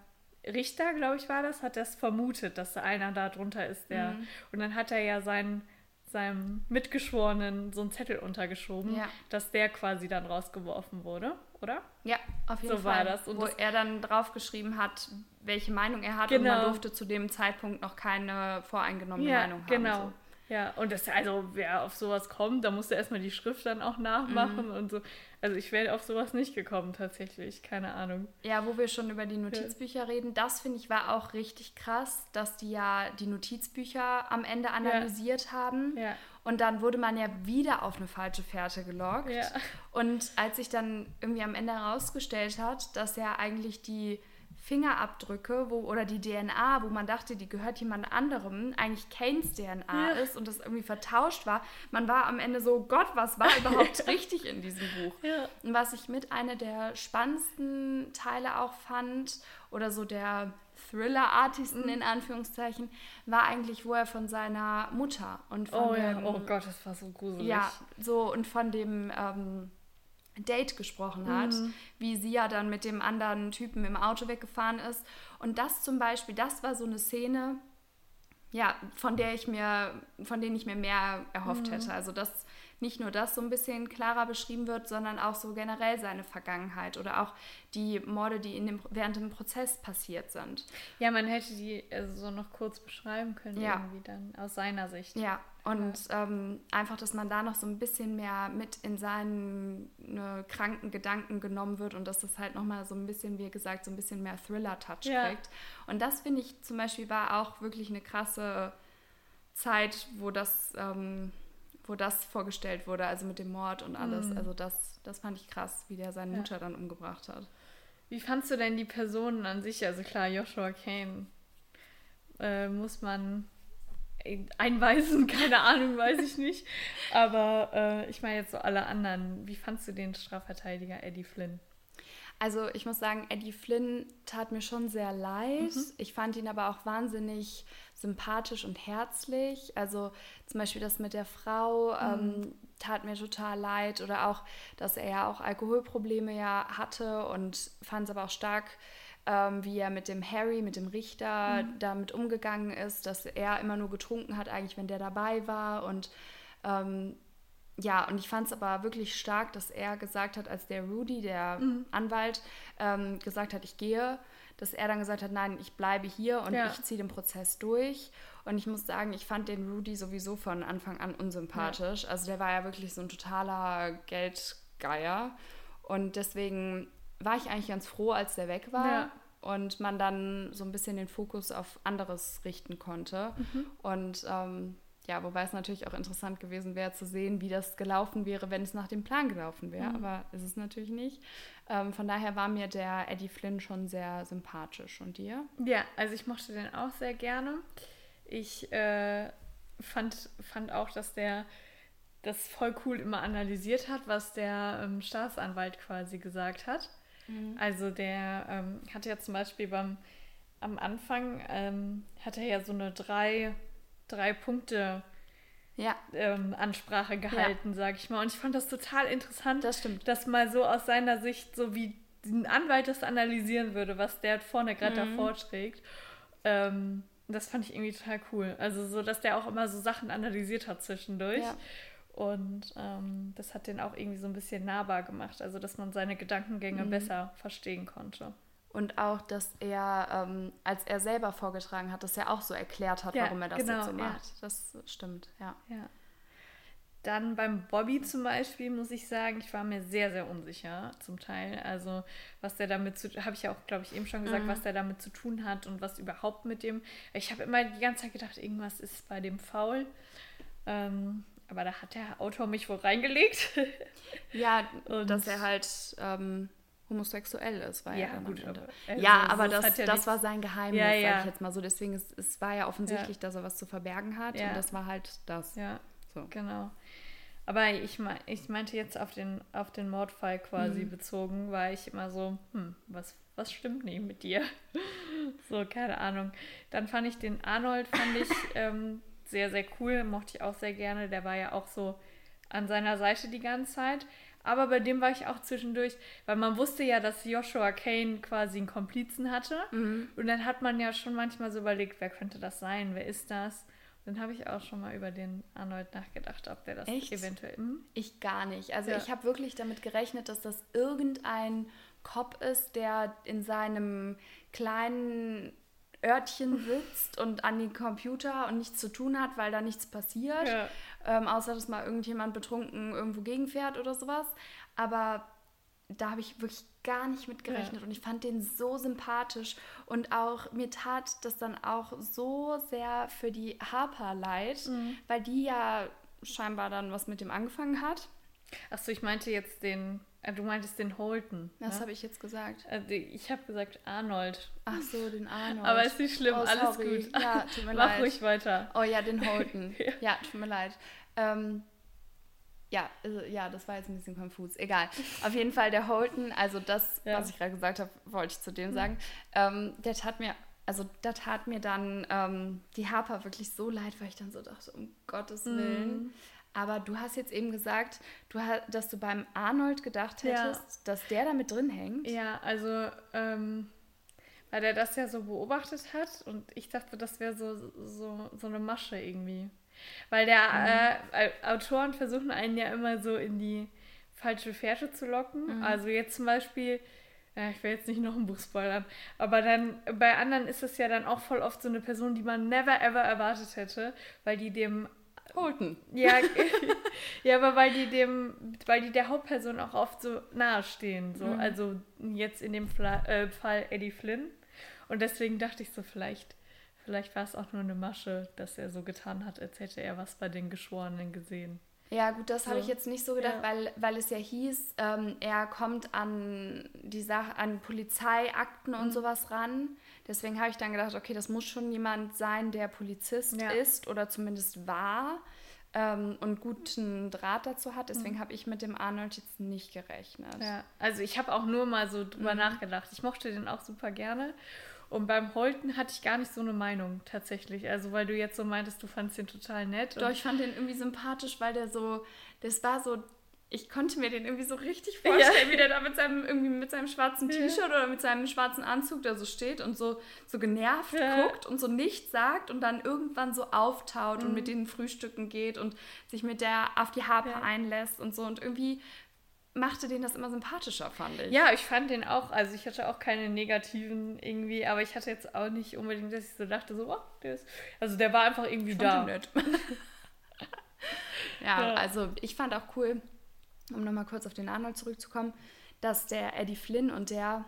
A: Richter, glaube ich, war das, hat das vermutet, dass einer da drunter ist, der. Mhm. Und dann hat er ja seinen seinem Mitgeschworenen so einen Zettel untergeschoben, ja. dass der quasi dann rausgeworfen wurde, oder?
B: Ja, auf jeden so Fall. So war das. Und wo das er dann draufgeschrieben hat, welche Meinung er hat genau. und man genau. durfte zu dem Zeitpunkt noch keine voreingenommene ja, Meinung haben. Genau. So.
A: Ja, und das, also wer auf sowas kommt, da musst du erstmal die Schrift dann auch nachmachen mhm. und so. Also ich wäre auf sowas nicht gekommen tatsächlich, keine Ahnung.
B: Ja, wo wir schon über die Notizbücher ja. reden, das finde ich war auch richtig krass, dass die ja die Notizbücher am Ende analysiert ja. haben. Ja. Und dann wurde man ja wieder auf eine falsche Fährte gelockt. Und als sich dann irgendwie am Ende herausgestellt hat, dass ja eigentlich die Fingerabdrücke wo, oder die DNA, wo man dachte, die gehört jemand anderem, eigentlich Kanes DNA ja. ist und das irgendwie vertauscht war. Man war am Ende so, Gott, was war überhaupt richtig in diesem Buch? Ja. Und was ich mit einer der spannendsten Teile auch fand oder so der Thriller-artigsten mhm. in Anführungszeichen, war eigentlich, wo er von seiner Mutter und von
A: oh, dem, ja. oh Gott, das war so gruselig.
B: Ja, so und von dem ähm, Date gesprochen hat, mhm. wie sie ja dann mit dem anderen Typen im Auto weggefahren ist. Und das zum Beispiel, das war so eine Szene, ja, von der ich mir, von denen ich mir mehr erhofft mhm. hätte. Also dass nicht nur das so ein bisschen klarer beschrieben wird, sondern auch so generell seine Vergangenheit oder auch die Morde, die in dem, während dem Prozess passiert sind.
A: Ja, man hätte die also so noch kurz beschreiben können, ja. irgendwie dann aus seiner Sicht.
B: Ja, und ähm, einfach, dass man da noch so ein bisschen mehr mit in seinen ne, kranken Gedanken genommen wird und dass das halt nochmal so ein bisschen, wie gesagt, so ein bisschen mehr Thriller-Touch ja. kriegt. Und das finde ich zum Beispiel war auch wirklich eine krasse Zeit, wo das, ähm, wo das vorgestellt wurde, also mit dem Mord und alles. Mhm. Also das, das fand ich krass, wie der seine ja. Mutter dann umgebracht hat.
A: Wie fandst du denn die Personen an sich? Also klar, Joshua Kane äh, muss man einweisen, keine Ahnung, weiß ich nicht. Aber äh, ich meine jetzt so alle anderen. Wie fandst du den Strafverteidiger Eddie Flynn?
B: Also ich muss sagen, Eddie Flynn tat mir schon sehr leid. Mhm. Ich fand ihn aber auch wahnsinnig sympathisch und herzlich. Also zum Beispiel das mit der Frau mhm. ähm, tat mir total leid. Oder auch, dass er ja auch Alkoholprobleme ja hatte und fand es aber auch stark, ähm, wie er mit dem Harry, mit dem Richter mhm. damit umgegangen ist, dass er immer nur getrunken hat, eigentlich, wenn der dabei war. Und ähm, ja, und ich fand es aber wirklich stark, dass er gesagt hat, als der Rudy, der mhm. Anwalt, ähm, gesagt hat, ich gehe, dass er dann gesagt hat, nein, ich bleibe hier und ja. ich ziehe den Prozess durch. Und ich muss sagen, ich fand den Rudy sowieso von Anfang an unsympathisch. Ja. Also der war ja wirklich so ein totaler Geldgeier. Und deswegen war ich eigentlich ganz froh, als der weg war. Ja. Und man dann so ein bisschen den Fokus auf anderes richten konnte. Mhm. Und ähm, ja, wobei es natürlich auch interessant gewesen wäre zu sehen, wie das gelaufen wäre, wenn es nach dem Plan gelaufen wäre. Mhm. Aber ist es natürlich nicht. Ähm, von daher war mir der Eddie Flynn schon sehr sympathisch. Und dir?
A: Ja, also ich mochte den auch sehr gerne. Ich äh, fand, fand auch, dass der das voll cool immer analysiert hat, was der ähm, Staatsanwalt quasi gesagt hat. Mhm. Also der ähm, hatte ja zum Beispiel beim am Anfang ähm, hat er ja so eine drei drei Punkte ja. ähm, Ansprache gehalten, ja. sag ich mal. Und ich fand das total interessant,
B: das stimmt.
A: dass mal so aus seiner Sicht, so wie ein Anwalt das analysieren würde, was der vorne gerade mhm. davor trägt. Ähm, das fand ich irgendwie total cool. Also so, dass der auch immer so Sachen analysiert hat zwischendurch. Ja. Und ähm, das hat den auch irgendwie so ein bisschen nahbar gemacht, also dass man seine Gedankengänge mhm. besser verstehen konnte.
B: Und auch, dass er, ähm, als er selber vorgetragen hat, dass er auch so erklärt hat, ja, warum er das genau, jetzt so macht. Ja. Das stimmt, ja.
A: ja. Dann beim Bobby zum Beispiel muss ich sagen, ich war mir sehr, sehr unsicher zum Teil. Also was der damit zu, habe ich ja auch, glaube ich, eben schon gesagt, mhm. was der damit zu tun hat und was überhaupt mit dem. Ich habe immer die ganze Zeit gedacht, irgendwas ist bei dem faul. Ähm, aber da hat der Autor mich wohl reingelegt.
B: ja, und dass er halt ähm, homosexuell ist, war ja, ja gut,
A: aber,
B: also ja, aber das, das, ja das war sein Geheimnis, ja, ja. sag ich jetzt mal so. Deswegen ist es war ja offensichtlich, dass er was zu verbergen hat und das war halt das.
A: Ja, so. genau. Aber ich, ich meinte jetzt auf den, auf den Mordfall quasi mhm. bezogen, war ich immer so, hm, was, was stimmt nicht mit dir? so, keine Ahnung. Dann fand ich den Arnold, fand ich ähm, sehr, sehr cool, mochte ich auch sehr gerne. Der war ja auch so an seiner Seite die ganze Zeit. Aber bei dem war ich auch zwischendurch, weil man wusste ja, dass Joshua Kane quasi einen Komplizen hatte. Mhm. Und dann hat man ja schon manchmal so überlegt, wer könnte das sein, wer ist das? Und dann habe ich auch schon mal über den Arnold nachgedacht, ob der das Echt? eventuell. Mh?
B: Ich gar nicht. Also ja. ich habe wirklich damit gerechnet, dass das irgendein Cop ist, der in seinem kleinen Örtchen sitzt und an den Computer und nichts zu tun hat, weil da nichts passiert. Ja. Ähm, außer dass mal irgendjemand betrunken irgendwo gegenfährt oder sowas. Aber da habe ich wirklich gar nicht mit gerechnet ja. und ich fand den so sympathisch und auch mir tat das dann auch so sehr für die Harper leid, mhm. weil die ja scheinbar dann was mit dem angefangen hat.
A: Achso, ich meinte jetzt den du meintest den Holton.
B: Was ne? habe ich jetzt gesagt?
A: Äh, ich habe gesagt Arnold.
B: Ach so, den Arnold.
A: Aber ist nicht schlimm, oh, alles gut.
B: Ja, tut mir
A: Mach
B: leid.
A: ruhig weiter.
B: Oh ja, den Holton. ja. ja. tut mir leid. Ähm, ja, also, ja, das war jetzt ein bisschen konfus. Egal. Auf jeden Fall der Holton, also das, ja. was ich gerade gesagt habe, wollte ich zu dem sagen. Ähm, der tat mir, also da tat mir dann ähm, die Harper wirklich so leid, weil ich dann so dachte, um Gottes Willen. Mhm. Aber du hast jetzt eben gesagt, du, dass du beim Arnold gedacht hättest, ja. dass der da mit drin hängt.
A: Ja, also ähm, weil der das ja so beobachtet hat und ich dachte, das wäre so, so, so eine Masche irgendwie. Weil der mhm. äh, Autoren versuchen einen ja immer so in die falsche Fährte zu locken. Mhm. Also jetzt zum Beispiel, ja, ich will jetzt nicht noch ein Buch spoilern, aber dann bei anderen ist es ja dann auch voll oft so eine Person, die man never ever erwartet hätte, weil die dem
B: Holton.
A: Ja, ja, aber weil die dem, weil die der Hauptperson auch oft so nahe stehen. So. Mhm. Also jetzt in dem Fla äh, Fall Eddie Flynn. Und deswegen dachte ich so, vielleicht, vielleicht war es auch nur eine Masche, dass er so getan hat, als hätte er was bei den Geschworenen gesehen.
B: Ja, gut, das so. habe ich jetzt nicht so gedacht, ja. weil, weil es ja hieß, ähm, er kommt an die Sache, an Polizeiakten mhm. und sowas ran. Deswegen habe ich dann gedacht, okay, das muss schon jemand sein, der Polizist ja. ist oder zumindest war. ähm, und guten Draht dazu hat. Deswegen mhm. habe ich mit dem Arnold jetzt nicht gerechnet.
A: Ja, also ich habe auch nur mal so drüber mhm. nachgedacht. Ich mochte den auch super gerne. Und beim Holten hatte ich gar nicht so eine Meinung tatsächlich. Also weil du jetzt so meintest, du fandest den total nett.
B: Doch, ich fand den irgendwie sympathisch, weil der so, das war so ich konnte mir den irgendwie so richtig vorstellen, ja. wie der da mit seinem, irgendwie mit seinem schwarzen T-Shirt ja. oder mit seinem schwarzen Anzug da so steht und so, so genervt ja. guckt und so nichts sagt und dann irgendwann so auftaut mhm. und mit denen frühstücken geht und sich mit der auf die Harpe einlässt und so und irgendwie machte den das immer sympathischer, fand ich.
A: Ja, ich fand den auch, also ich hatte auch keine negativen irgendwie, aber ich hatte jetzt auch nicht unbedingt, dass ich so dachte, so, oh, der ist, also der war einfach irgendwie ich da. Nett.
B: ja, also ich fand auch cool, um nochmal kurz auf den Arnold zurückzukommen, dass der Eddie Flynn und der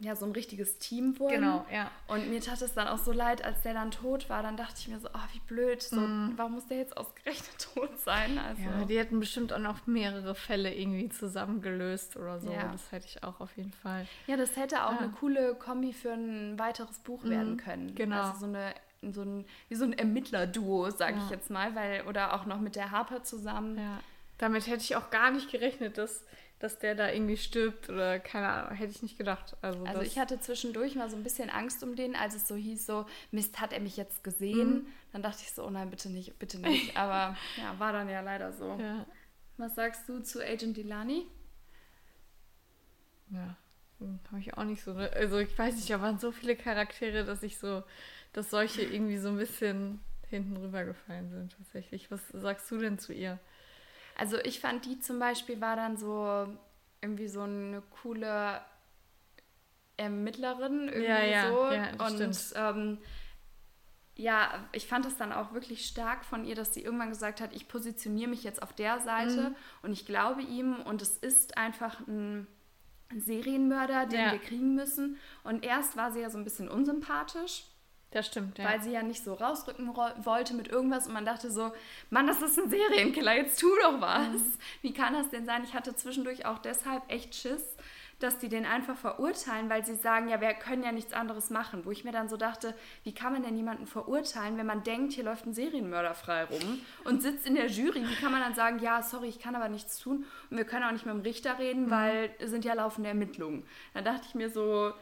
B: ja so ein richtiges Team wurden. Genau, ja. Und mir tat es dann auch so leid, als der dann tot war. Dann dachte ich mir so, oh, wie blöd. So, mm. Warum muss der jetzt ausgerechnet tot sein?
A: Also, ja, die hätten bestimmt auch noch mehrere Fälle irgendwie zusammengelöst oder so. Ja. Das hätte ich auch auf jeden Fall.
B: Ja, das hätte auch ja. eine coole Kombi für ein weiteres Buch mm. werden können. Genau. Also so eine so ein, wie so ein Ermittler-Duo, sage ja. ich jetzt mal, weil, oder auch noch mit der Harper zusammen. Ja.
A: Damit hätte ich auch gar nicht gerechnet, dass, dass der da irgendwie stirbt oder keine Ahnung, hätte ich nicht gedacht. Also,
B: also ich hatte zwischendurch mal so ein bisschen Angst um den, als es so hieß, so, Mist, hat er mich jetzt gesehen? Mhm. Dann dachte ich so, oh nein, bitte nicht, bitte nicht. Aber ja, war dann ja leider so. Ja. Was sagst du zu Agent Delani?
A: Ja, hm, habe ich auch nicht so. Also ich weiß nicht, da waren so viele Charaktere, dass ich so, dass solche irgendwie so ein bisschen hinten rübergefallen sind tatsächlich. Was sagst du denn zu ihr?
B: Also ich fand die zum Beispiel war dann so irgendwie so eine coole Ermittlerin irgendwie ja, ja, so. Ja, und ähm, ja, ich fand es dann auch wirklich stark von ihr, dass sie irgendwann gesagt hat, ich positioniere mich jetzt auf der Seite mhm. und ich glaube ihm und es ist einfach ein Serienmörder, den wir kriegen müssen. Und erst war sie ja so ein bisschen unsympathisch.
A: Das stimmt,
B: ja. Weil sie ja nicht so rausrücken wollte mit irgendwas und man dachte so, Mann, das ist ein Serienkiller, jetzt tu doch was. Mhm. Wie kann das denn sein? Ich hatte zwischendurch auch deshalb echt Schiss, dass die den einfach verurteilen, weil sie sagen, ja, wir können ja nichts anderes machen. Wo ich mir dann so dachte, wie kann man denn jemanden verurteilen, wenn man denkt, hier läuft ein Serienmörder frei rum und sitzt in der Jury? Wie kann man dann sagen, ja, sorry, ich kann aber nichts tun und wir können auch nicht mit dem Richter reden, mhm. weil es sind ja laufende Ermittlungen. Dann dachte ich mir so,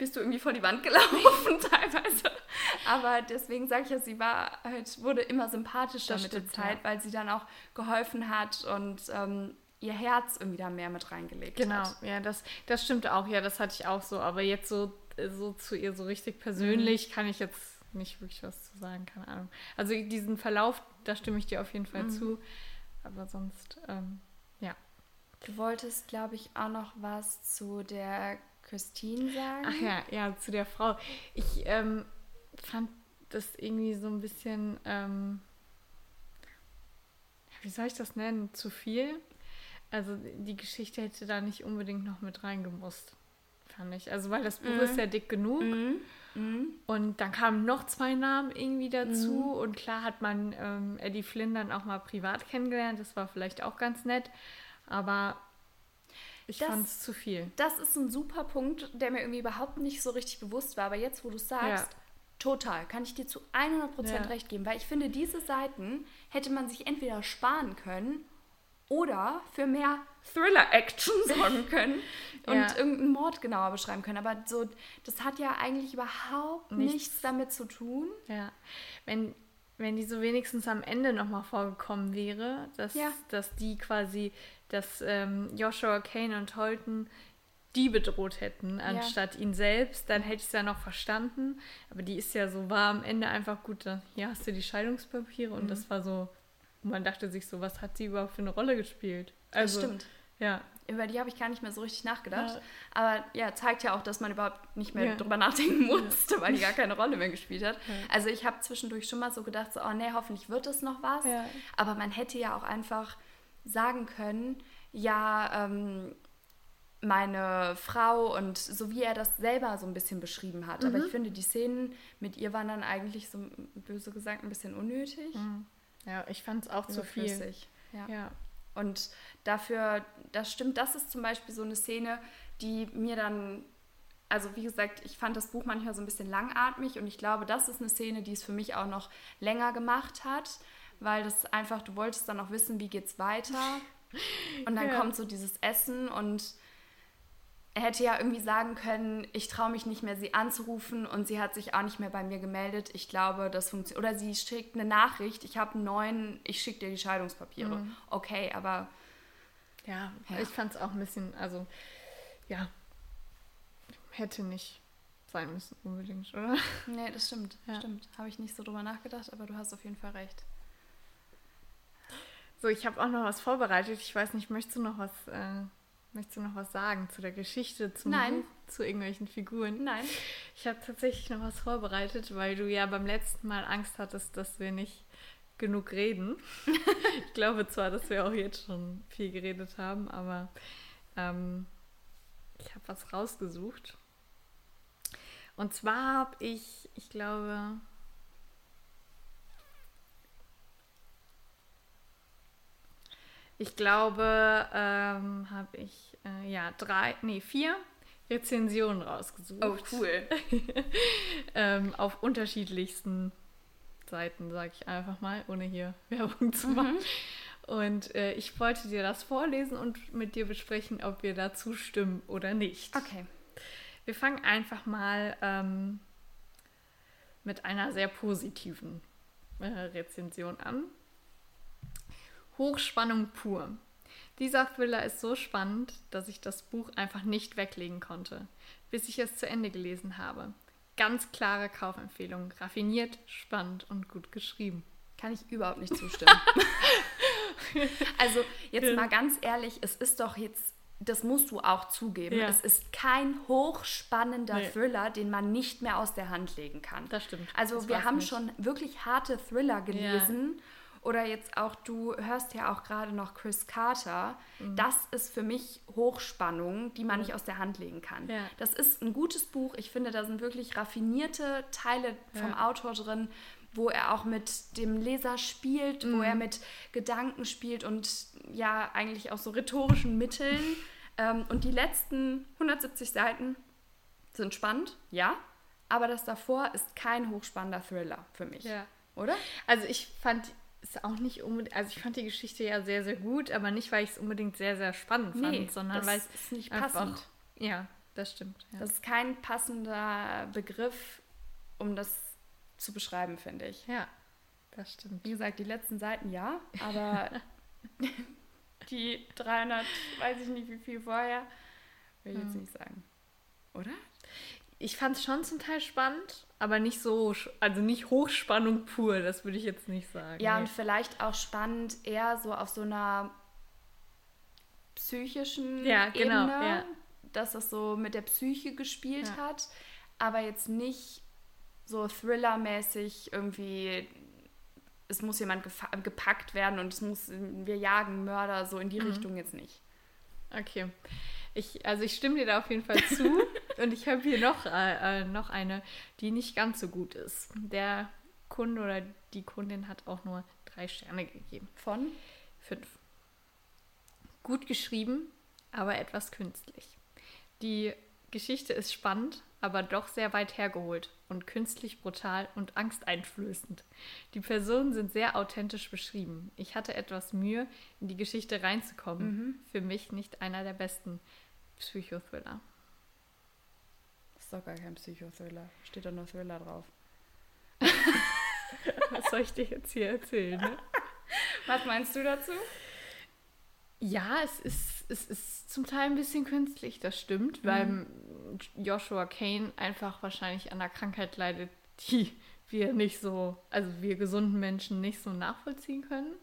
B: bist du irgendwie vor die Wand gelaufen teilweise. Aber deswegen sage ich ja, sie war halt, wurde immer sympathischer das mit stimmt, der Zeit, ja. weil sie dann auch geholfen hat und ähm, ihr Herz irgendwie da mehr mit reingelegt
A: genau. hat. Genau, ja, das, das stimmt auch, ja, das hatte ich auch so. Aber jetzt so, so zu ihr so richtig persönlich mhm. kann ich jetzt nicht wirklich was zu sagen, keine Ahnung. Also diesen Verlauf, da stimme ich dir auf jeden Fall mhm. zu. Aber sonst, ähm, ja.
B: Du wolltest, glaube ich, auch noch was zu der Christine sagen?
A: Ach ja, ja, zu der Frau. Ich ähm, fand das irgendwie so ein bisschen, ähm, wie soll ich das nennen, zu viel. Also die Geschichte hätte da nicht unbedingt noch mit reingemusst, fand ich. Also weil das Buch mhm. ist ja dick genug. Mhm. Mhm. Und dann kamen noch zwei Namen irgendwie dazu. Mhm. Und klar hat man ähm, Eddie Flynn dann auch mal privat kennengelernt. Das war vielleicht auch ganz nett. Aber ich fand es zu viel.
B: Das ist ein super Punkt, der mir irgendwie überhaupt nicht so richtig bewusst war. Aber jetzt, wo du sagst, ja. total, kann ich dir zu 100% ja. recht geben. Weil ich finde, diese Seiten hätte man sich entweder sparen können oder für mehr Thriller-Action sorgen können und ja. irgendeinen Mord genauer beschreiben können. Aber so, das hat ja eigentlich überhaupt nichts, nichts damit zu tun.
A: Ja, wenn, wenn die so wenigstens am Ende nochmal vorgekommen wäre, dass, ja. dass die quasi dass ähm, Joshua Kane und Holton die bedroht hätten, anstatt ja. ihn selbst, dann hätte ich es ja noch verstanden. Aber die ist ja so, war am Ende einfach gut, dann, hier hast du die Scheidungspapiere mhm. und das war so, man dachte sich so, was hat sie überhaupt für eine Rolle gespielt?
B: Also, das stimmt. Ja. Über die habe ich gar nicht mehr so richtig nachgedacht. Ja. Aber ja, zeigt ja auch, dass man überhaupt nicht mehr ja. drüber nachdenken musste, ja. weil die gar keine Rolle mehr gespielt hat. Also ich habe zwischendurch schon mal so gedacht, so, oh nee, hoffentlich wird es noch was. Aber man hätte ja auch einfach sagen können, ja, ähm, meine Frau und so wie er das selber so ein bisschen beschrieben hat. Mhm. Aber ich finde, die Szenen mit ihr waren dann eigentlich so böse gesagt ein bisschen unnötig. Mhm.
A: Ja, ich fand es auch zu viel.
B: Ja. ja. Und dafür, das stimmt, das ist zum Beispiel so eine Szene, die mir dann, also wie gesagt, ich fand das Buch manchmal so ein bisschen langatmig und ich glaube, das ist eine Szene, die es für mich auch noch länger gemacht hat weil das einfach, du wolltest dann auch wissen, wie geht's weiter. Und dann ja. kommt so dieses Essen und er hätte ja irgendwie sagen können, ich traue mich nicht mehr, sie anzurufen und sie hat sich auch nicht mehr bei mir gemeldet. Ich glaube, das funktioniert. Oder sie schickt eine Nachricht, ich habe einen neuen, ich schicke dir die Scheidungspapiere. Mhm. Okay, aber.
A: Ja, ja. ich fand es auch ein bisschen, also ja, hätte nicht sein müssen unbedingt, oder?
B: Nee, das stimmt. Ja. Stimmt. Habe ich nicht so drüber nachgedacht, aber du hast auf jeden Fall recht.
A: So, ich habe auch noch was vorbereitet. Ich weiß nicht, möchtest du noch was, äh, möchtest du noch was sagen zu der Geschichte, zum
B: Nein.
A: Zu irgendwelchen Figuren?
B: Nein.
A: Ich habe tatsächlich noch was vorbereitet, weil du ja beim letzten Mal Angst hattest, dass wir nicht genug reden. ich glaube zwar, dass wir auch jetzt schon viel geredet haben, aber ähm, ich habe was rausgesucht. Und zwar habe ich, ich glaube, ich glaube, ähm, habe ich äh, ja drei, nee vier Rezensionen rausgesucht.
B: Oh cool.
A: ähm, auf unterschiedlichsten Seiten, sage ich einfach mal, ohne hier Werbung zu machen. Mhm. Und äh, ich wollte dir das vorlesen und mit dir besprechen, ob wir da zustimmen oder nicht.
B: Okay.
A: Wir fangen einfach mal ähm, mit einer sehr positiven äh, Rezension an. Hochspannung pur. Dieser Thriller ist so spannend, dass ich das Buch einfach nicht weglegen konnte, bis ich es zu Ende gelesen habe. Ganz klare Kaufempfehlung, raffiniert, spannend und gut geschrieben.
B: Kann ich überhaupt nicht zustimmen. also jetzt mal ganz ehrlich, es ist doch jetzt das musst du auch zugeben. Ja. Es ist kein hochspannender nee. Thriller, den man nicht mehr aus der Hand legen kann.
A: Das stimmt.
B: Also das wir haben nicht. schon wirklich harte Thriller gelesen. Ja. Oder jetzt auch, du hörst ja auch gerade noch Chris Carter. Mhm. Das ist für mich Hochspannung, die man mhm. nicht aus der Hand legen kann. Ja. Das ist ein gutes Buch. Ich finde, da sind wirklich raffinierte Teile vom Autor drin wo er auch mit dem Leser spielt, mhm. wo er mit Gedanken spielt und ja, eigentlich auch so rhetorischen Mitteln. Ähm, und die letzten 170 Seiten sind spannend, ja, aber das davor ist kein hochspannender Thriller für mich.
A: Ja. Oder? Also ich fand es auch nicht unbedingt, also ich fand die Geschichte ja sehr, sehr gut, aber nicht, weil ich es unbedingt sehr, sehr spannend fand, nee, sondern weil es
B: nicht passend.
A: Auch, ja, das stimmt. Ja.
B: Das ist kein passender Begriff, um das zu beschreiben, finde ich.
A: Ja, das stimmt.
B: Wie gesagt, die letzten Seiten ja, aber die 300, weiß ich nicht wie viel vorher, will ich jetzt hm. nicht sagen. Oder?
A: Ich fand es schon zum Teil spannend, aber nicht so, also nicht Hochspannung pur, das würde ich jetzt nicht sagen.
B: Ja, nee. und vielleicht auch spannend eher so auf so einer psychischen ja, genau, Ebene, ja. dass das so mit der Psyche gespielt ja. hat, aber jetzt nicht so Thriller-mäßig irgendwie, es muss jemand gepackt werden und es muss, wir jagen Mörder, so in die mhm. Richtung jetzt nicht.
A: Okay. Ich, also ich stimme dir da auf jeden Fall zu. Und ich habe hier noch, äh, äh, noch eine, die nicht ganz so gut ist. Der Kunde oder die Kundin hat auch nur drei Sterne gegeben.
B: Von?
A: Fünf. Gut geschrieben, aber etwas künstlich. Die Geschichte ist spannend, aber doch sehr weit hergeholt und künstlich brutal und angsteinflößend. Die Personen sind sehr authentisch beschrieben. Ich hatte etwas Mühe, in die Geschichte reinzukommen. Mhm. Für mich nicht einer der besten Psychothriller.
B: Ist doch gar kein Psychothriller. Steht doch nur Thriller drauf.
A: Was soll ich dir jetzt hier erzählen? Ne?
B: Was meinst du dazu?
A: Ja, es ist, es ist zum Teil ein bisschen künstlich, das stimmt, mhm. weil Joshua Kane einfach wahrscheinlich an einer Krankheit leidet, die wir nicht so, also wir gesunden Menschen nicht so nachvollziehen können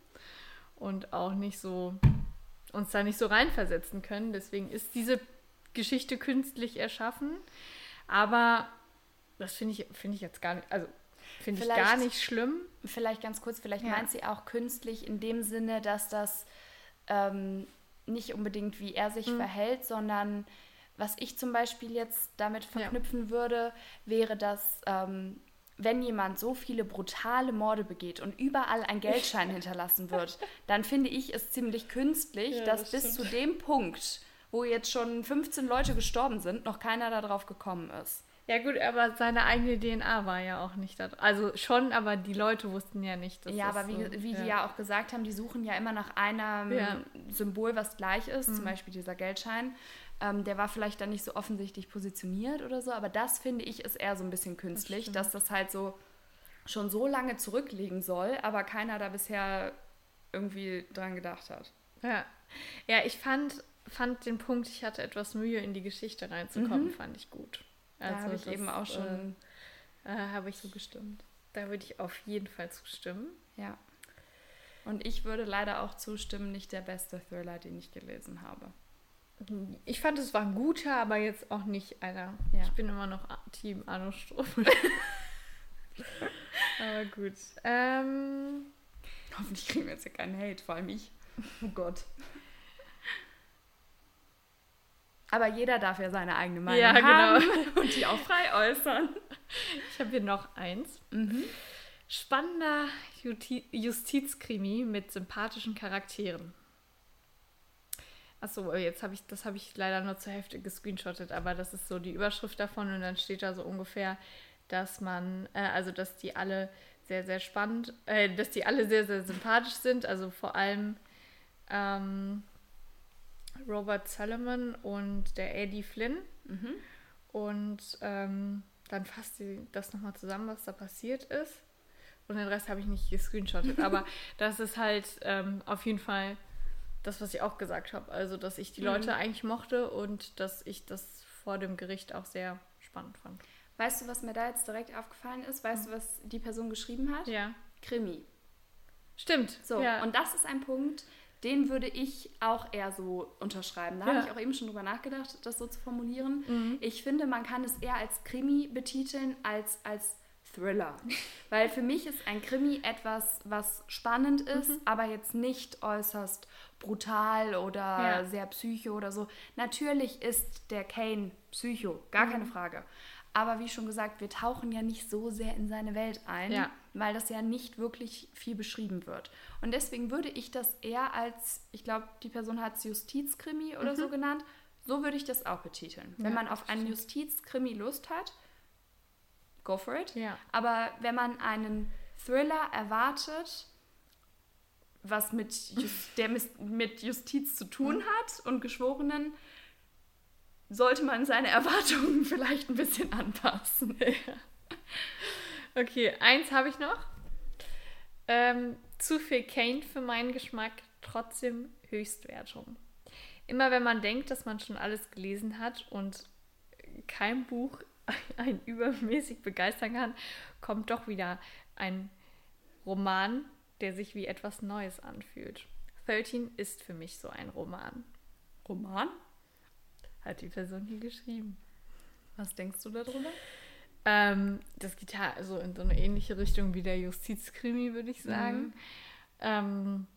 A: und auch nicht so, uns da nicht so reinversetzen können. Deswegen ist diese Geschichte künstlich erschaffen. Aber das finde ich, find ich jetzt gar nicht, also finde ich gar nicht schlimm.
B: Vielleicht ganz kurz, vielleicht ja. meint sie auch künstlich in dem Sinne, dass das ähm, nicht unbedingt wie er sich mhm. verhält, sondern was ich zum Beispiel jetzt damit verknüpfen ja. würde, wäre, dass ähm, wenn jemand so viele brutale Morde begeht und überall ein Geldschein hinterlassen wird, dann finde ich es ziemlich künstlich, ja, dass das bis zu dem Punkt, wo jetzt schon 15 Leute gestorben sind, noch keiner darauf gekommen ist.
A: Ja gut, aber seine eigene DNA war ja auch nicht da. Also schon, aber die Leute wussten ja nicht,
B: dass Ja, aber wie, so, wie ja. die ja auch gesagt haben, die suchen ja immer nach einem ja. Symbol, was gleich ist, mhm. zum Beispiel dieser Geldschein. Ähm, der war vielleicht dann nicht so offensichtlich positioniert oder so, aber das finde ich ist eher so ein bisschen künstlich, das dass das halt so schon so lange zurückliegen soll, aber keiner da bisher irgendwie dran gedacht hat.
A: Ja, ja ich fand, fand den Punkt, ich hatte etwas Mühe, in die Geschichte reinzukommen, mhm. fand ich gut.
B: Also da habe ich das, eben auch schon.
A: Äh, äh, habe ich so gestimmt. Da würde ich auf jeden Fall zustimmen.
B: Ja. Und ich würde leider auch zustimmen, nicht der beste Thriller, den ich gelesen habe.
A: Ich fand, es war ein guter, aber jetzt auch nicht einer. Ja. Ich bin immer noch Team Arno Strophe. aber gut. Ähm,
B: Hoffentlich kriegen wir jetzt ja keinen Hate, vor allem ich. Oh Gott. Aber jeder darf ja seine eigene Meinung ja, haben genau. und die auch frei äußern.
A: Ich habe hier noch eins. Mhm. Spannender Justizkrimi mit sympathischen Charakteren. Achso, jetzt habe ich, das habe ich leider nur zur Hälfte gescreenshottet, aber das ist so die Überschrift davon und dann steht da so ungefähr, dass man, äh, also dass die alle sehr, sehr spannend, äh, dass die alle sehr, sehr sympathisch sind, also vor allem ähm, Robert Solomon und der Eddie Flynn. Mhm. Und ähm, dann fasst sie das nochmal zusammen, was da passiert ist. Und den Rest habe ich nicht gescreenshottet. Aber das ist halt ähm, auf jeden Fall das, was ich auch gesagt habe. Also, dass ich die mhm. Leute eigentlich mochte und dass ich das vor dem Gericht auch sehr spannend fand.
B: Weißt du, was mir da jetzt direkt aufgefallen ist? Weißt mhm. du, was die Person geschrieben hat?
A: Ja.
B: Krimi.
A: Stimmt.
B: So, ja. und das ist ein Punkt, den würde ich auch eher so unterschreiben. Da ja. habe ich auch eben schon drüber nachgedacht, das so zu formulieren. Mhm. Ich finde, man kann es eher als Krimi betiteln als als Thriller. Weil für mich ist ein Krimi etwas, was spannend ist, mhm. aber jetzt nicht äußerst brutal oder ja. sehr psycho oder so. Natürlich ist der Kane psycho, gar mhm. keine Frage. Aber wie schon gesagt, wir tauchen ja nicht so sehr in seine Welt ein, ja. weil das ja nicht wirklich viel beschrieben wird. Und deswegen würde ich das eher als, ich glaube, die Person hat es Justizkrimi oder mhm. so genannt, so würde ich das auch betiteln. Wenn man auf einen Justizkrimi Lust hat, go for it.
A: Ja.
B: Aber wenn man einen Thriller erwartet, was mit, Just, der mit Justiz zu tun mhm. hat und Geschworenen, sollte man seine Erwartungen vielleicht ein bisschen anpassen.
A: okay, eins habe ich noch. Ähm, zu viel Kane für meinen Geschmack, trotzdem Höchstwertung. Immer wenn man denkt, dass man schon alles gelesen hat und kein Buch einen übermäßig begeistern kann, kommt doch wieder ein Roman, der sich wie etwas Neues anfühlt. 13 ist für mich so ein Roman.
B: Roman?
A: Hat die Person hier geschrieben.
B: Was denkst du darüber?
A: Ähm, das geht ja so in so eine ähnliche Richtung wie der Justizkrimi, würde ich sagen. Mhm. Ähm,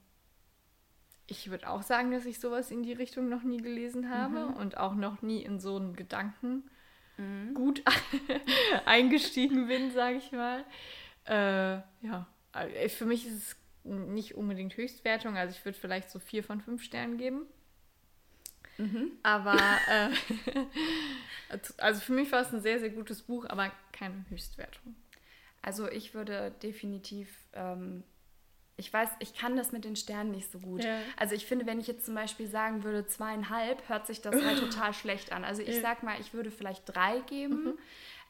A: ich würde auch sagen, dass ich sowas in die Richtung noch nie gelesen habe mhm. und auch noch nie in so einen Gedanken mhm. gut eingestiegen bin, sage ich mal. Äh, ja, äh, für mich ist es nicht unbedingt Höchstwertung, also ich würde vielleicht so vier von fünf Sternen geben. Mhm. Aber äh, also für mich war es ein sehr, sehr gutes Buch, aber keine Höchstwertung.
B: Also ich würde definitiv, ähm, ich weiß, ich kann das mit den Sternen nicht so gut. Ja. Also ich finde, wenn ich jetzt zum Beispiel sagen würde zweieinhalb, hört sich das halt total schlecht an. Also ich ja. sag mal, ich würde vielleicht drei geben. Mhm.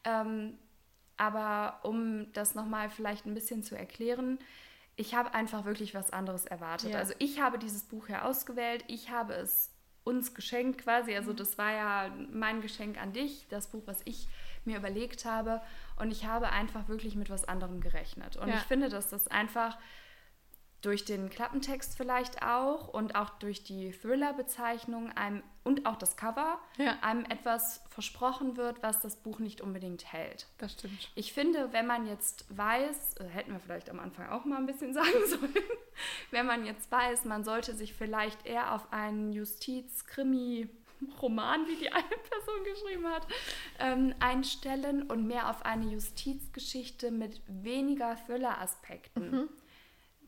B: Ähm, aber um das nochmal vielleicht ein bisschen zu erklären, ich habe einfach wirklich was anderes erwartet. Ja. Also ich habe dieses Buch ja ausgewählt, ich habe es uns geschenkt quasi. Also das war ja mein Geschenk an dich, das Buch, was ich mir überlegt habe. Und ich habe einfach wirklich mit was anderem gerechnet. Und ja. ich finde, dass das einfach durch den Klappentext vielleicht auch und auch durch die Thriller-Bezeichnung einem und auch das Cover ja. einem etwas versprochen wird, was das Buch nicht unbedingt hält.
A: Das stimmt.
B: Ich finde, wenn man jetzt weiß, äh, hätten wir vielleicht am Anfang auch mal ein bisschen sagen sollen, wenn man jetzt weiß, man sollte sich vielleicht eher auf einen Justiz-Krimi Roman, wie die eine Person geschrieben hat, ähm, einstellen und mehr auf eine Justizgeschichte mit weniger Thriller-Aspekten. Mhm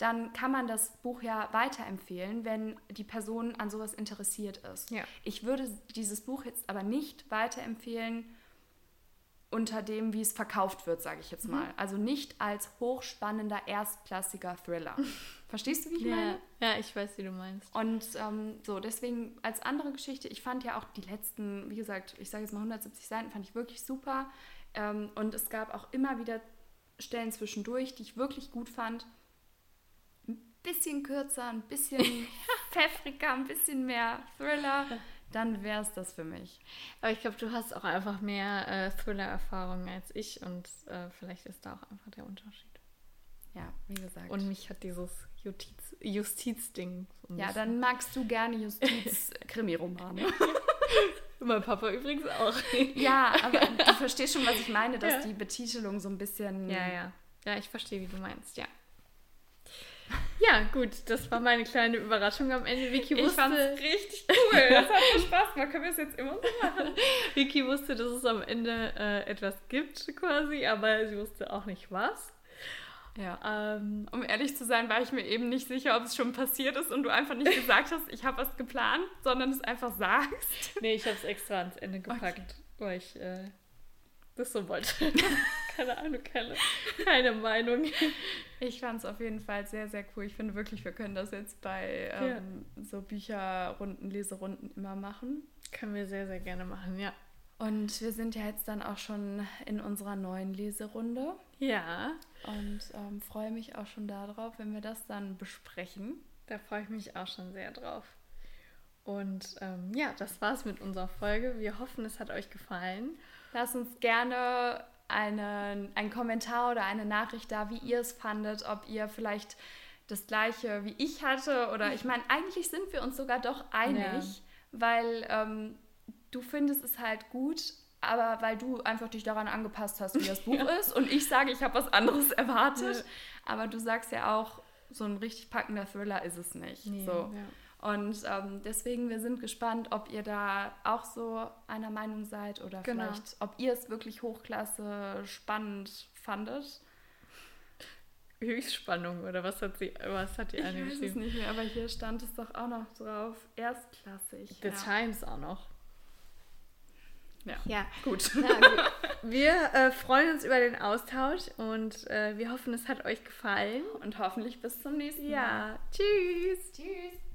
B: dann kann man das Buch ja weiterempfehlen, wenn die Person an sowas interessiert ist.
A: Ja.
B: Ich würde dieses Buch jetzt aber nicht weiterempfehlen, unter dem, wie es verkauft wird, sage ich jetzt mhm. mal. Mhm. Also nicht als hochspannender, erstklassiger Thriller. Verstehst du, wie ich
A: ja,
B: meine?
A: Ja, ich weiß, wie du meinst.
B: Und ähm, so, deswegen als andere Geschichte, ich fand ja auch die letzten, wie gesagt, ich sage jetzt mal 170 Seiten, fand ich wirklich super. Ähm, und es gab auch immer wieder Stellen zwischendurch, die ich wirklich gut fand. Bisschen kürzer, ein bisschen pfeffriger, ein bisschen mehr Thriller dann wäre es das für mich.
A: Aber ich glaube, du hast auch einfach mehr äh, Thriller-Erfahrung als ich und äh, vielleicht ist da auch einfach der Unterschied.
B: Ja, wie gesagt.
A: Und mich hat dieses Justiz, Justizding.
B: ja, dann magst du gerne Justiz-Krimi-Romane.
A: mein Papa übrigens auch.
B: ja, aber du verstehst schon, was ich meine, dass ja. die Betitelung so ein bisschen.
A: Ja, ja. Ja, ich verstehe, wie du meinst, ja. Ja, gut, das war meine kleine Überraschung am Ende. Vicky wusste. Ich
B: fand's richtig cool. Das hat mir Spaß gemacht. Können wir es jetzt immer so machen?
A: Vicky wusste, dass es am Ende äh, etwas gibt, quasi, aber sie wusste auch nicht was.
B: Ja. Ähm, um ehrlich zu sein, war ich mir eben nicht sicher, ob es schon passiert ist und du einfach nicht gesagt hast, ich habe was geplant, sondern es einfach sagst.
A: Nee, ich habe es extra ans Ende gepackt, okay. weil ich äh, das so wollte. keine Ahnung, keine, keine Meinung.
B: Ich fand es auf jeden Fall sehr, sehr cool. Ich finde wirklich, wir können das jetzt bei ähm, ja. so Bücherrunden, Leserunden immer machen.
A: Können wir sehr, sehr gerne machen, ja.
B: Und wir sind ja jetzt dann auch schon in unserer neuen Leserunde.
A: Ja.
B: Und ähm, freue mich auch schon darauf, wenn wir das dann besprechen.
A: Da freue ich mich auch schon sehr drauf. Und ähm, ja, das war's mit unserer Folge. Wir hoffen, es hat euch gefallen.
B: Lasst uns gerne eine, einen Kommentar oder eine Nachricht da, wie ihr es fandet, ob ihr vielleicht das gleiche wie ich hatte oder ich meine, eigentlich sind wir uns sogar doch einig, ja. weil ähm, du findest es halt gut, aber weil du einfach dich daran angepasst hast, wie das Buch ja. ist und ich sage, ich habe was anderes erwartet, ja. aber du sagst ja auch, so ein richtig packender Thriller ist es nicht. Nee, so. Und ähm, deswegen, wir sind gespannt, ob ihr da auch so einer Meinung seid oder genau. vielleicht, ob ihr es wirklich hochklasse spannend fandet.
A: Höchstspannung oder was hat sie, was hat die eine
B: ich weiß es nicht mehr, aber hier stand es doch auch noch drauf. Erstklassig.
A: The ja. Times auch noch.
B: Ja, ja. gut.
A: Ja, gut. Wir äh, freuen uns über den Austausch und äh, wir hoffen, es hat euch gefallen.
B: Und hoffentlich bis zum nächsten Mal.
A: Ja, tschüss.
B: Tschüss.